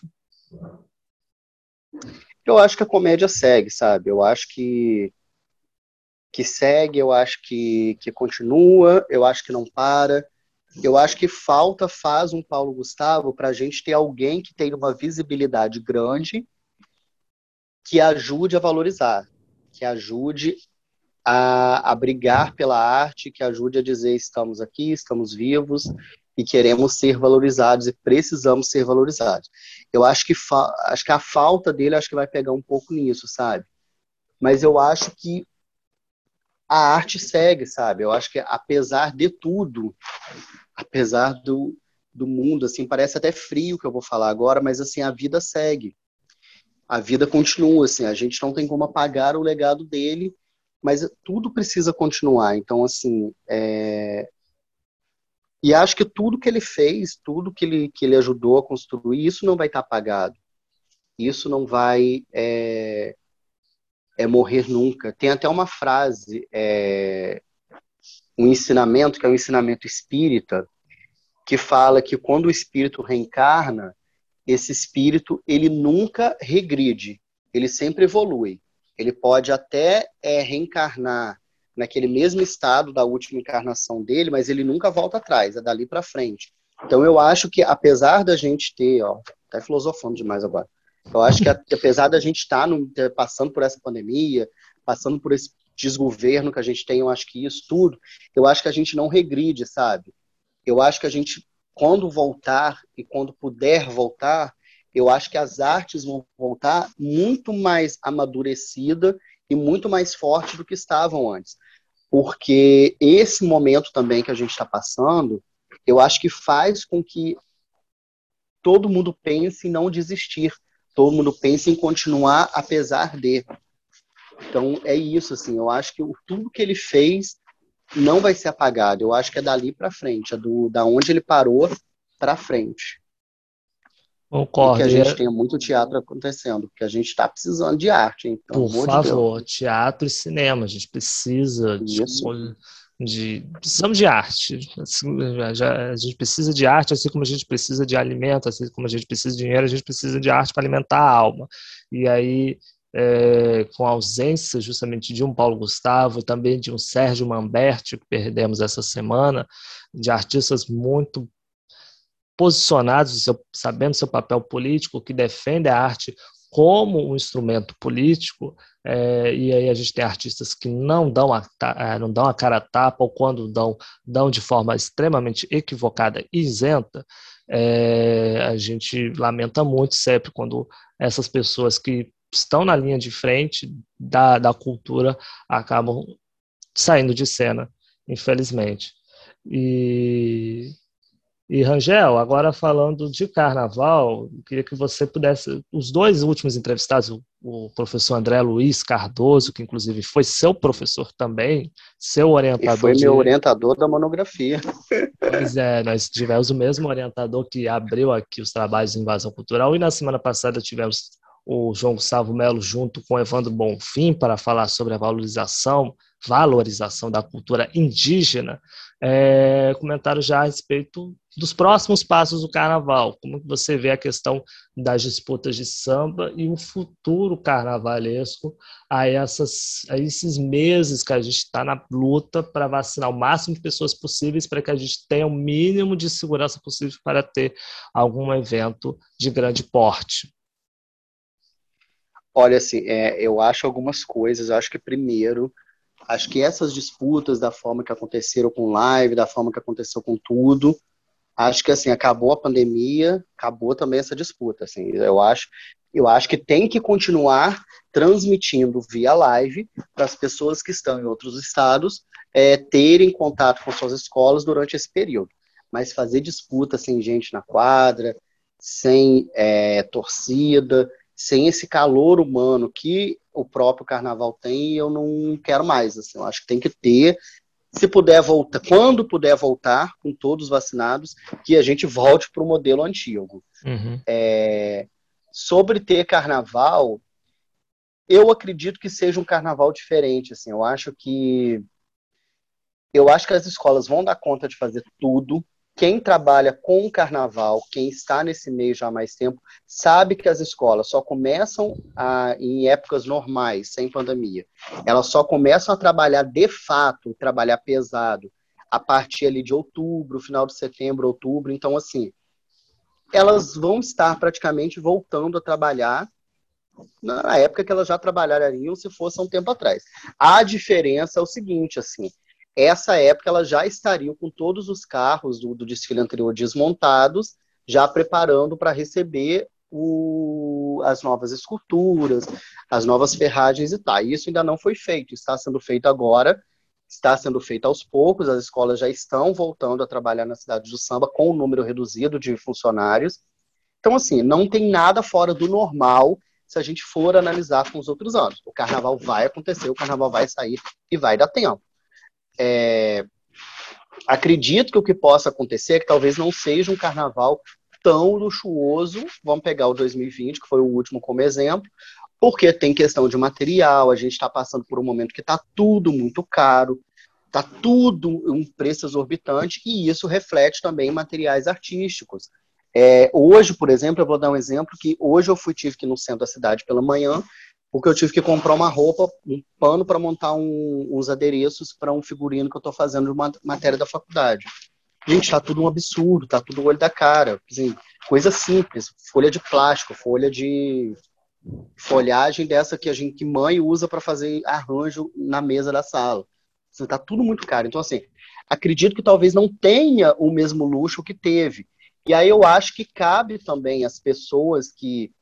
Eu acho que a comédia segue, sabe? Eu acho que que segue, eu acho que, que continua, eu acho que não para. Eu acho que falta faz um Paulo Gustavo para a gente ter alguém que tenha uma visibilidade grande que ajude a valorizar, que ajude a, a brigar pela arte, que ajude a dizer estamos aqui, estamos vivos e queremos ser valorizados e precisamos ser valorizados. Eu acho que, acho que a falta dele acho que vai pegar um pouco nisso, sabe? Mas eu acho que a arte segue, sabe? Eu acho que apesar de tudo, apesar do, do mundo, assim, parece até frio que eu vou falar agora, mas assim, a vida segue. A vida continua, assim, a gente não tem como apagar o legado dele, mas tudo precisa continuar. Então, assim, é... E acho que tudo que ele fez, tudo que ele, que ele ajudou a construir, isso não vai estar apagado. Isso não vai é, é morrer nunca. Tem até uma frase, é, um ensinamento, que é um ensinamento espírita, que fala que quando o espírito reencarna, esse espírito ele nunca regride, ele sempre evolui. Ele pode até é, reencarnar naquele mesmo estado da última encarnação dele, mas ele nunca volta atrás, é dali para frente. Então eu acho que apesar da gente ter, ó, até filosofando demais agora. Eu acho que apesar da gente estar tá passando por essa pandemia, passando por esse desgoverno que a gente tem, eu acho que isso tudo, eu acho que a gente não regride, sabe? Eu acho que a gente quando voltar e quando puder voltar, eu acho que as artes vão voltar muito mais amadurecida e muito mais forte do que estavam antes. Porque esse momento também que a gente está passando, eu acho que faz com que todo mundo pense em não desistir, todo mundo pense em continuar apesar de. Então é isso assim, eu acho que tudo que ele fez não vai ser apagado. Eu acho que é dali para frente, é do, da onde ele parou para frente. Concordo. E que a gente tenha muito teatro acontecendo, porque a gente está precisando de arte. Então, Por favor, de teatro e cinema. A gente precisa de, de, precisamos de arte. Assim, a gente precisa de arte, assim como a gente precisa de alimento, assim como a gente precisa de dinheiro, a gente precisa de arte para alimentar a alma. E aí é, com a ausência justamente de um Paulo Gustavo, também de um Sérgio Mamberti, que perdemos essa semana, de artistas muito posicionados, sabendo seu papel político, que defendem a arte como um instrumento político, é, e aí a gente tem artistas que não dão a, é, não dão a cara a tapa, ou quando dão, dão de forma extremamente equivocada e isenta, é, a gente lamenta muito sempre quando essas pessoas que estão na linha de frente da, da cultura acabam saindo de cena, infelizmente. E, e Rangel, agora falando de carnaval, queria que você pudesse. Os dois últimos entrevistados, o, o professor André Luiz Cardoso, que inclusive foi seu professor também, seu orientador. E foi de... meu orientador da monografia. Pois é, nós tivemos o mesmo orientador que abriu aqui os trabalhos de invasão cultural, e na semana passada tivemos o João Gustavo Melo junto com Evandro Bonfim para falar sobre a valorização, valorização da cultura indígena, é, comentaram já a respeito dos próximos passos do carnaval, como você vê a questão das disputas de samba e o futuro carnavalesco a, essas, a esses meses que a gente está na luta para vacinar o máximo de pessoas possíveis para que a gente tenha o mínimo de segurança possível para ter algum evento de grande porte. Olha, assim, é, eu acho algumas coisas. Eu acho que, primeiro, acho que essas disputas, da forma que aconteceram com live, da forma que aconteceu com tudo, acho que, assim, acabou a pandemia, acabou também essa disputa, assim. Eu acho, eu acho que tem que continuar transmitindo via live para as pessoas que estão em outros estados é, terem contato com suas escolas durante esse período. Mas fazer disputa sem gente na quadra, sem é, torcida, sem esse calor humano que o próprio carnaval tem, eu não quero mais. Assim, eu acho que tem que ter, se puder voltar, quando puder voltar, com todos vacinados, que a gente volte para o modelo antigo. Uhum. É, sobre ter carnaval, eu acredito que seja um carnaval diferente. Assim, eu acho que eu acho que as escolas vão dar conta de fazer tudo quem trabalha com o carnaval, quem está nesse meio já há mais tempo, sabe que as escolas só começam a, em épocas normais, sem pandemia. Elas só começam a trabalhar de fato, trabalhar pesado, a partir ali de outubro, final de setembro, outubro. Então, assim, elas vão estar praticamente voltando a trabalhar na época que elas já trabalhariam se fosse há um tempo atrás. A diferença é o seguinte, assim, essa época elas já estariam com todos os carros do, do desfile anterior desmontados, já preparando para receber o, as novas esculturas, as novas ferragens e tal. Isso ainda não foi feito, está sendo feito agora, está sendo feito aos poucos, as escolas já estão voltando a trabalhar na cidade do samba com um número reduzido de funcionários. Então, assim, não tem nada fora do normal se a gente for analisar com os outros anos. O carnaval vai acontecer, o carnaval vai sair e vai dar tempo. É, acredito que o que possa acontecer é que talvez não seja um carnaval tão luxuoso. Vamos pegar o 2020, que foi o último como exemplo, porque tem questão de material, a gente está passando por um momento que está tudo muito caro, está tudo um preço exorbitante, e isso reflete também em materiais artísticos. É, hoje, por exemplo, eu vou dar um exemplo que hoje eu fui tive que ir no centro da cidade pela manhã, porque eu tive que comprar uma roupa, um pano para montar um, uns adereços para um figurino que eu estou fazendo de uma matéria da faculdade. Gente, está tudo um absurdo, está tudo olho da cara. Assim, coisa simples, folha de plástico, folha de folhagem dessa que a gente que mãe usa para fazer arranjo na mesa da sala. Está assim, tudo muito caro. Então, assim, acredito que talvez não tenha o mesmo luxo que teve. E aí eu acho que cabe também às pessoas que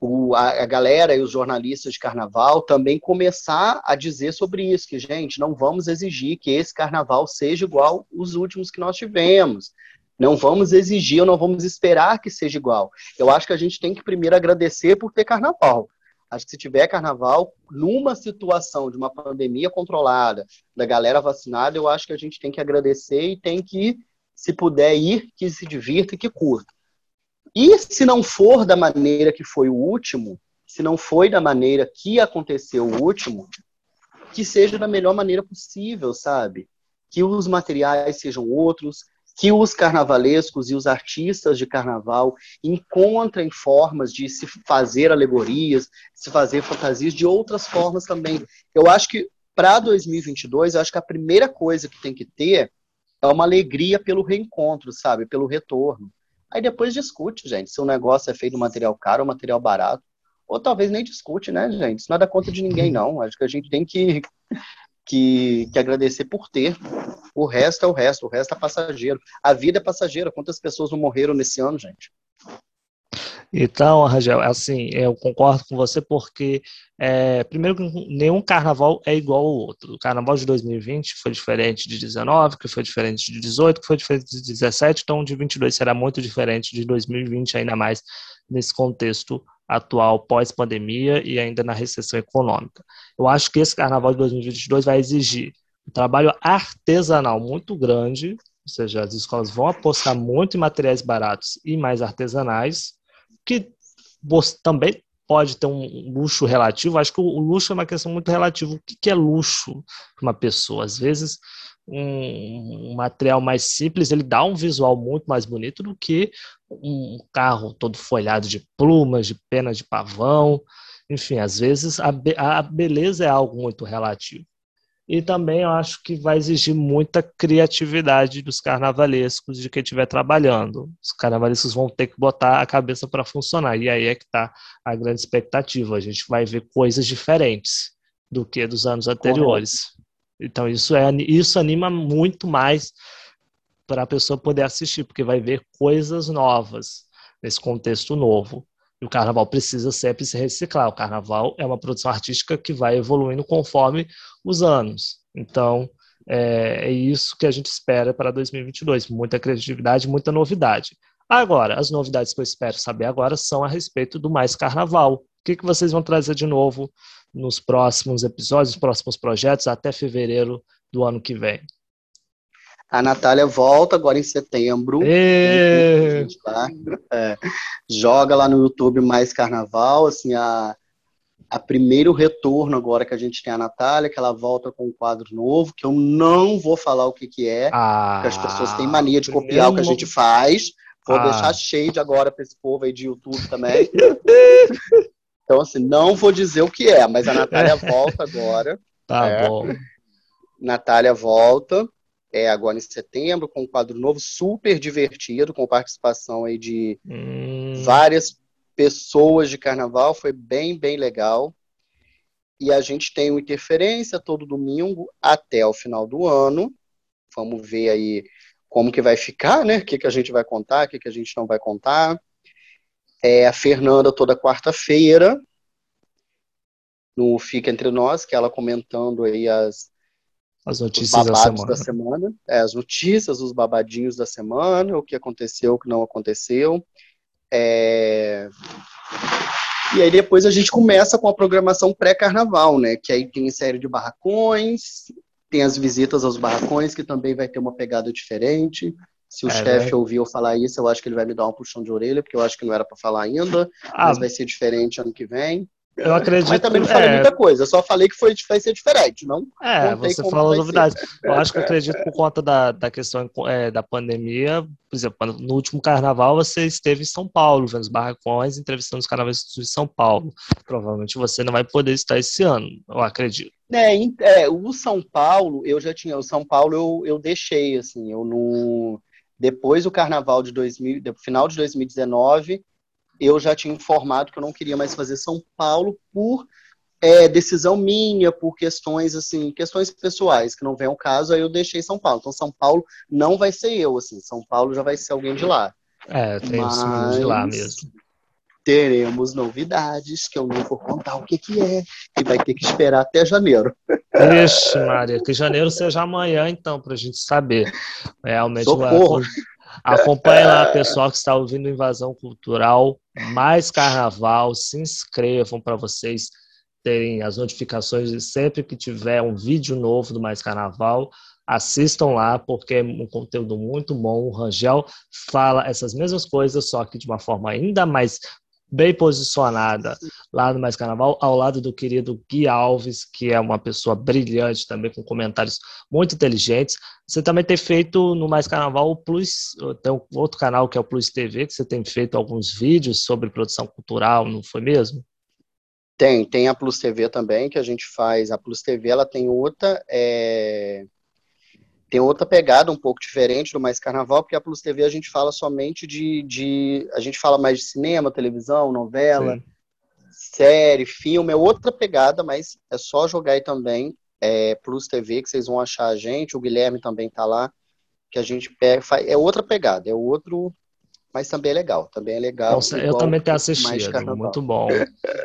o, a, a, galera e os jornalistas de carnaval também começar a dizer sobre isso, que, gente, não vamos exigir que esse carnaval seja igual os últimos que nós tivemos. Não vamos exigir, ou não vamos esperar que seja igual. Eu acho que a gente tem que primeiro agradecer por ter carnaval. Acho que se tiver carnaval, numa situação de uma pandemia controlada, da galera vacinada, eu acho que a gente tem que agradecer e tem que, se puder ir, que se divirta e que curta. E se não for da maneira que foi o último, se não foi da maneira que aconteceu o último, que seja da melhor maneira possível, sabe? Que os materiais sejam outros, que os carnavalescos e os artistas de carnaval encontrem formas de se fazer alegorias, se fazer fantasias de outras formas também. Eu acho que para 2022, eu acho que a primeira coisa que tem que ter é uma alegria pelo reencontro, sabe? Pelo retorno. Aí depois discute, gente, se o negócio é feito de material caro ou material barato. Ou talvez nem discute, né, gente? Isso não é da conta de ninguém, <laughs> não. Acho que a gente tem que, que, que agradecer por ter. O resto é o resto, o resto é passageiro. A vida é passageira. Quantas pessoas não morreram nesse ano, gente? Então, Rangel, assim, eu concordo com você porque, é, primeiro, nenhum carnaval é igual ao outro. O carnaval de 2020 foi diferente de 19, que foi diferente de 18, que foi diferente de 17, então de 22 será muito diferente de 2020, ainda mais nesse contexto atual pós-pandemia e ainda na recessão econômica. Eu acho que esse carnaval de 2022 vai exigir um trabalho artesanal muito grande, ou seja, as escolas vão apostar muito em materiais baratos e mais artesanais, que também pode ter um luxo relativo. Acho que o luxo é uma questão muito relativa. O que é luxo para uma pessoa? Às vezes, um, material mais simples ele dá um visual muito mais bonito do que um carro todo folhado de plumas, de penas de pavão. Enfim, às vezes a, a beleza é algo muito relativo. E também eu acho que vai exigir muita criatividade dos carnavalescos, de quem estiver trabalhando. Os carnavalescos vão ter que botar a cabeça para funcionar. E aí é que está a grande expectativa. A gente vai ver coisas diferentes do que dos anos anteriores. Então isso, é, isso anima muito mais para a pessoa poder assistir, porque vai ver coisas novas nesse contexto novo. E o carnaval precisa sempre se reciclar. O carnaval é uma produção artística que vai evoluindo conforme os anos. Então, é, é isso que a gente espera para 2022. Muita criatividade, muita novidade. Agora, as novidades que eu espero saber agora são a respeito do Mais Carnaval. O que, que vocês vão trazer de novo nos próximos episódios, nos próximos projetos, até fevereiro do ano que vem? A Natália volta agora em setembro. E... É, joga lá no YouTube mais Carnaval, assim, a, a primeiro retorno agora que a gente tem a Natália, que ela volta com um quadro novo, que eu não vou falar o que, que é, ah, porque as pessoas têm mania de copiar o que a gente faz. Vou ah. deixar cheio de agora para esse povo aí de YouTube também. <laughs> então, assim, não vou dizer o que é, mas a Natália <laughs> volta agora. Tá é. bom. Natália volta é, agora em setembro, com um quadro novo, super divertido, com participação aí de hum. várias pessoas de carnaval, foi bem, bem legal. E a gente tem uma interferência todo domingo até o final do ano. Vamos ver aí como que vai ficar, né? O que, que a gente vai contar, o que, que a gente não vai contar. É a Fernanda toda quarta-feira no Fica Entre Nós, que ela comentando aí as, as notícias da semana. da semana. É, as notícias, os babadinhos da semana, o que aconteceu, o que não aconteceu. É... E aí depois a gente começa com a programação pré-carnaval, né? Que aí tem série de barracões, Tem as visitas aos barracões, que também vai ter uma pegada diferente. Se o é, chefe né? ouvir eu falar isso, eu acho que ele vai me dar um puxão de orelha, porque eu acho que não era para falar ainda, ah, mas vai ser diferente ano que vem. Eu acredito. Mas também não falei é... muita coisa, só falei que foi, vai ser diferente, não? É, você falou novidades. Eu acho que eu acredito por conta da, da questão é, da pandemia. Por exemplo, no último carnaval você esteve em São Paulo, vendo os barracões, entrevistando os carnavais de São Paulo. Provavelmente você não vai poder estar esse ano, eu acredito. É, é, o São Paulo, eu já tinha. O São Paulo eu, eu deixei, assim, eu não. Depois do carnaval de 2000, final de 2019, eu já tinha informado que eu não queria mais fazer São Paulo por é, decisão minha, por questões assim, questões pessoais, que não vem ao caso, aí eu deixei São Paulo. Então São Paulo não vai ser eu, assim, São Paulo já vai ser alguém de lá. É, tem Mas... de lá mesmo. Teremos novidades que eu não vou contar o que, que é, e vai ter que esperar até janeiro. Ixi, Maria, que janeiro seja amanhã, então, para a gente saber. Realmente, Socorro. Acompanhe lá, pessoal que está ouvindo Invasão Cultural, mais carnaval, se inscrevam para vocês terem as notificações de sempre que tiver um vídeo novo do Mais Carnaval. Assistam lá, porque é um conteúdo muito bom. O Rangel fala essas mesmas coisas, só que de uma forma ainda mais bem posicionada lá no Mais Carnaval, ao lado do querido Gui Alves, que é uma pessoa brilhante também, com comentários muito inteligentes. Você também tem feito no Mais Carnaval o Plus, tem um outro canal que é o Plus TV, que você tem feito alguns vídeos sobre produção cultural, não foi mesmo? Tem, tem a Plus TV também, que a gente faz. A Plus TV, ela tem outra... É tem outra pegada um pouco diferente do Mais Carnaval, porque a Plus TV a gente fala somente de, de a gente fala mais de cinema, televisão, novela, Sim. série, filme, é outra pegada, mas é só jogar aí também é, Plus TV que vocês vão achar a gente, o Guilherme também tá lá, que a gente pega, é outra pegada, é outro mas também é legal, também é legal. Nossa, eu também tenho assistido, muito bom.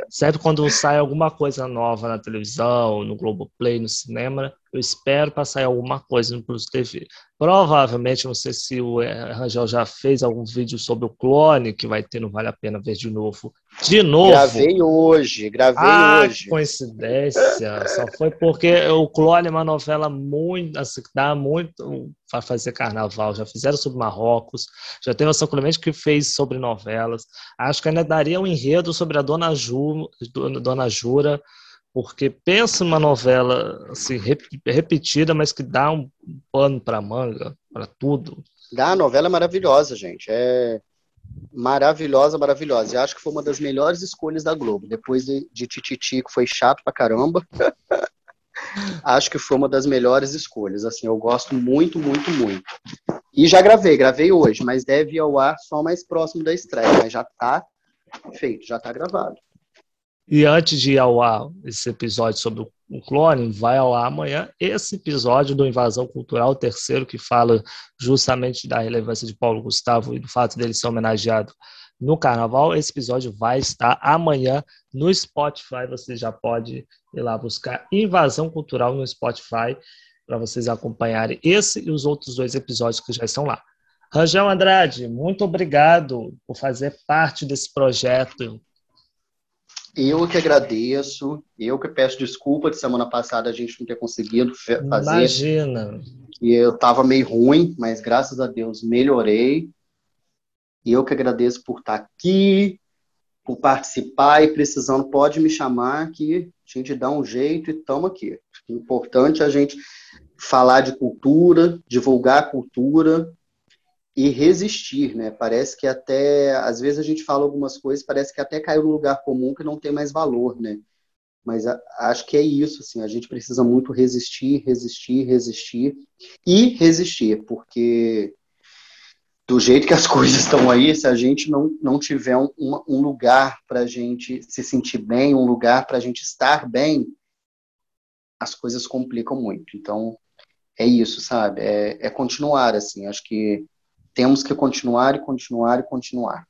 Sempre quando sai alguma coisa nova na televisão, no Globoplay, no cinema, eu espero para sair alguma coisa no Plus TV. Provavelmente, não sei se o Rangel já fez algum vídeo sobre o clone que vai ter no Vale a Pena Ver de novo. De novo! Gravei hoje, gravei ah, hoje. coincidência! Só foi porque o clone é uma novela muito, assim, dá muito para fazer carnaval. Já fizeram sobre Marrocos, já tem o São Clemente que fez sobre novelas. Acho que ainda daria um enredo sobre a Dona, Ju, Dona Jura porque pensa numa novela assim, repetida, mas que dá um pano para manga, para tudo. Dá, a novela é maravilhosa, gente. É maravilhosa, maravilhosa. E acho que foi uma das melhores escolhas da Globo. Depois de, de Tititi, que foi chato pra caramba. <laughs> acho que foi uma das melhores escolhas. Assim, eu gosto muito, muito, muito. E já gravei, gravei hoje, mas deve ir ao ar só mais próximo da estreia. Mas já tá feito, já tá gravado. E antes de ir ao ar esse episódio sobre o clone, vai ao ar amanhã esse episódio do Invasão Cultural, o terceiro, que fala justamente da relevância de Paulo Gustavo e do fato dele ser homenageado no carnaval. Esse episódio vai estar amanhã no Spotify. Você já pode ir lá buscar Invasão Cultural no Spotify para vocês acompanharem esse e os outros dois episódios que já estão lá. Rangel Andrade, muito obrigado por fazer parte desse projeto eu que agradeço, eu que peço desculpa de semana passada a gente não ter conseguido fazer. Imagina. E eu estava meio ruim, mas graças a Deus melhorei. E eu que agradeço por estar aqui, por participar e precisando, pode me chamar que a gente dá um jeito e estamos aqui. O importante é a gente falar de cultura, divulgar a cultura, e resistir, né? Parece que até, às vezes a gente fala algumas coisas, parece que até caiu no lugar comum que não tem mais valor, né? Mas a, acho que é isso, assim, a gente precisa muito resistir, resistir, resistir e resistir, porque do jeito que as <laughs> coisas estão aí, se a gente não, não tiver um, um lugar para a gente se sentir bem, um lugar para a gente estar bem, as coisas complicam muito. Então, é isso, sabe? É, é continuar, assim, acho que temos que continuar e continuar e continuar.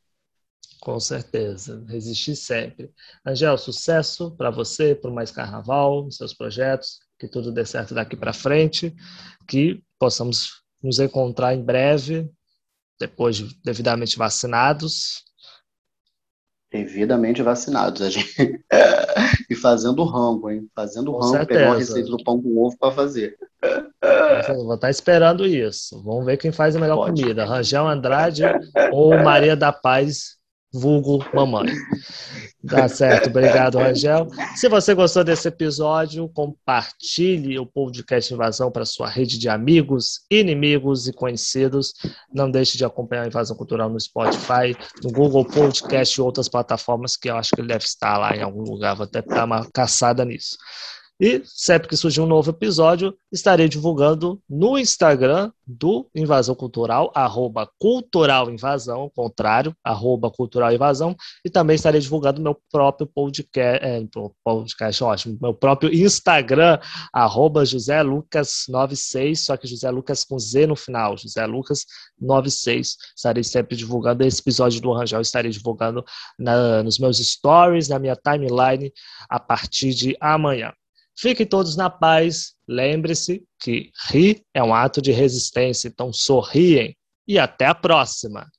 Com certeza, resistir sempre. Angel, sucesso para você, para o Mais Carnaval, seus projetos, que tudo dê certo daqui para frente, que possamos nos encontrar em breve, depois de devidamente vacinados. Devidamente vacinados, a gente <laughs> e fazendo rango, hein? Fazendo Com rango, certeza. pegar uma receita do pão com ovo para fazer. <laughs> Vou estar esperando isso. Vamos ver quem faz a melhor Pode. comida: Rangel Andrade ou Maria da Paz, vulgo mamãe. Tá certo, obrigado, Rangel. Se você gostou desse episódio, compartilhe o podcast Invasão para sua rede de amigos, inimigos e conhecidos. Não deixe de acompanhar a Invasão Cultural no Spotify, no Google Podcast e outras plataformas que eu acho que ele deve estar lá em algum lugar. Vou até dar uma caçada nisso. E sempre que surgir um novo episódio, estarei divulgando no Instagram do Invasão Cultural, arroba Cultural Invasão, contrário, arroba Cultural Invasão, e também estarei divulgando meu próprio podcast, é, podcast ótimo, meu próprio Instagram, arroba José Lucas 96, só que José Lucas com Z no final, José Lucas 96. Estarei sempre divulgando esse episódio do Rangel, estarei divulgando na, nos meus stories, na minha timeline, a partir de amanhã. Fiquem todos na paz. Lembre-se que rir é um ato de resistência, então sorriem e até a próxima.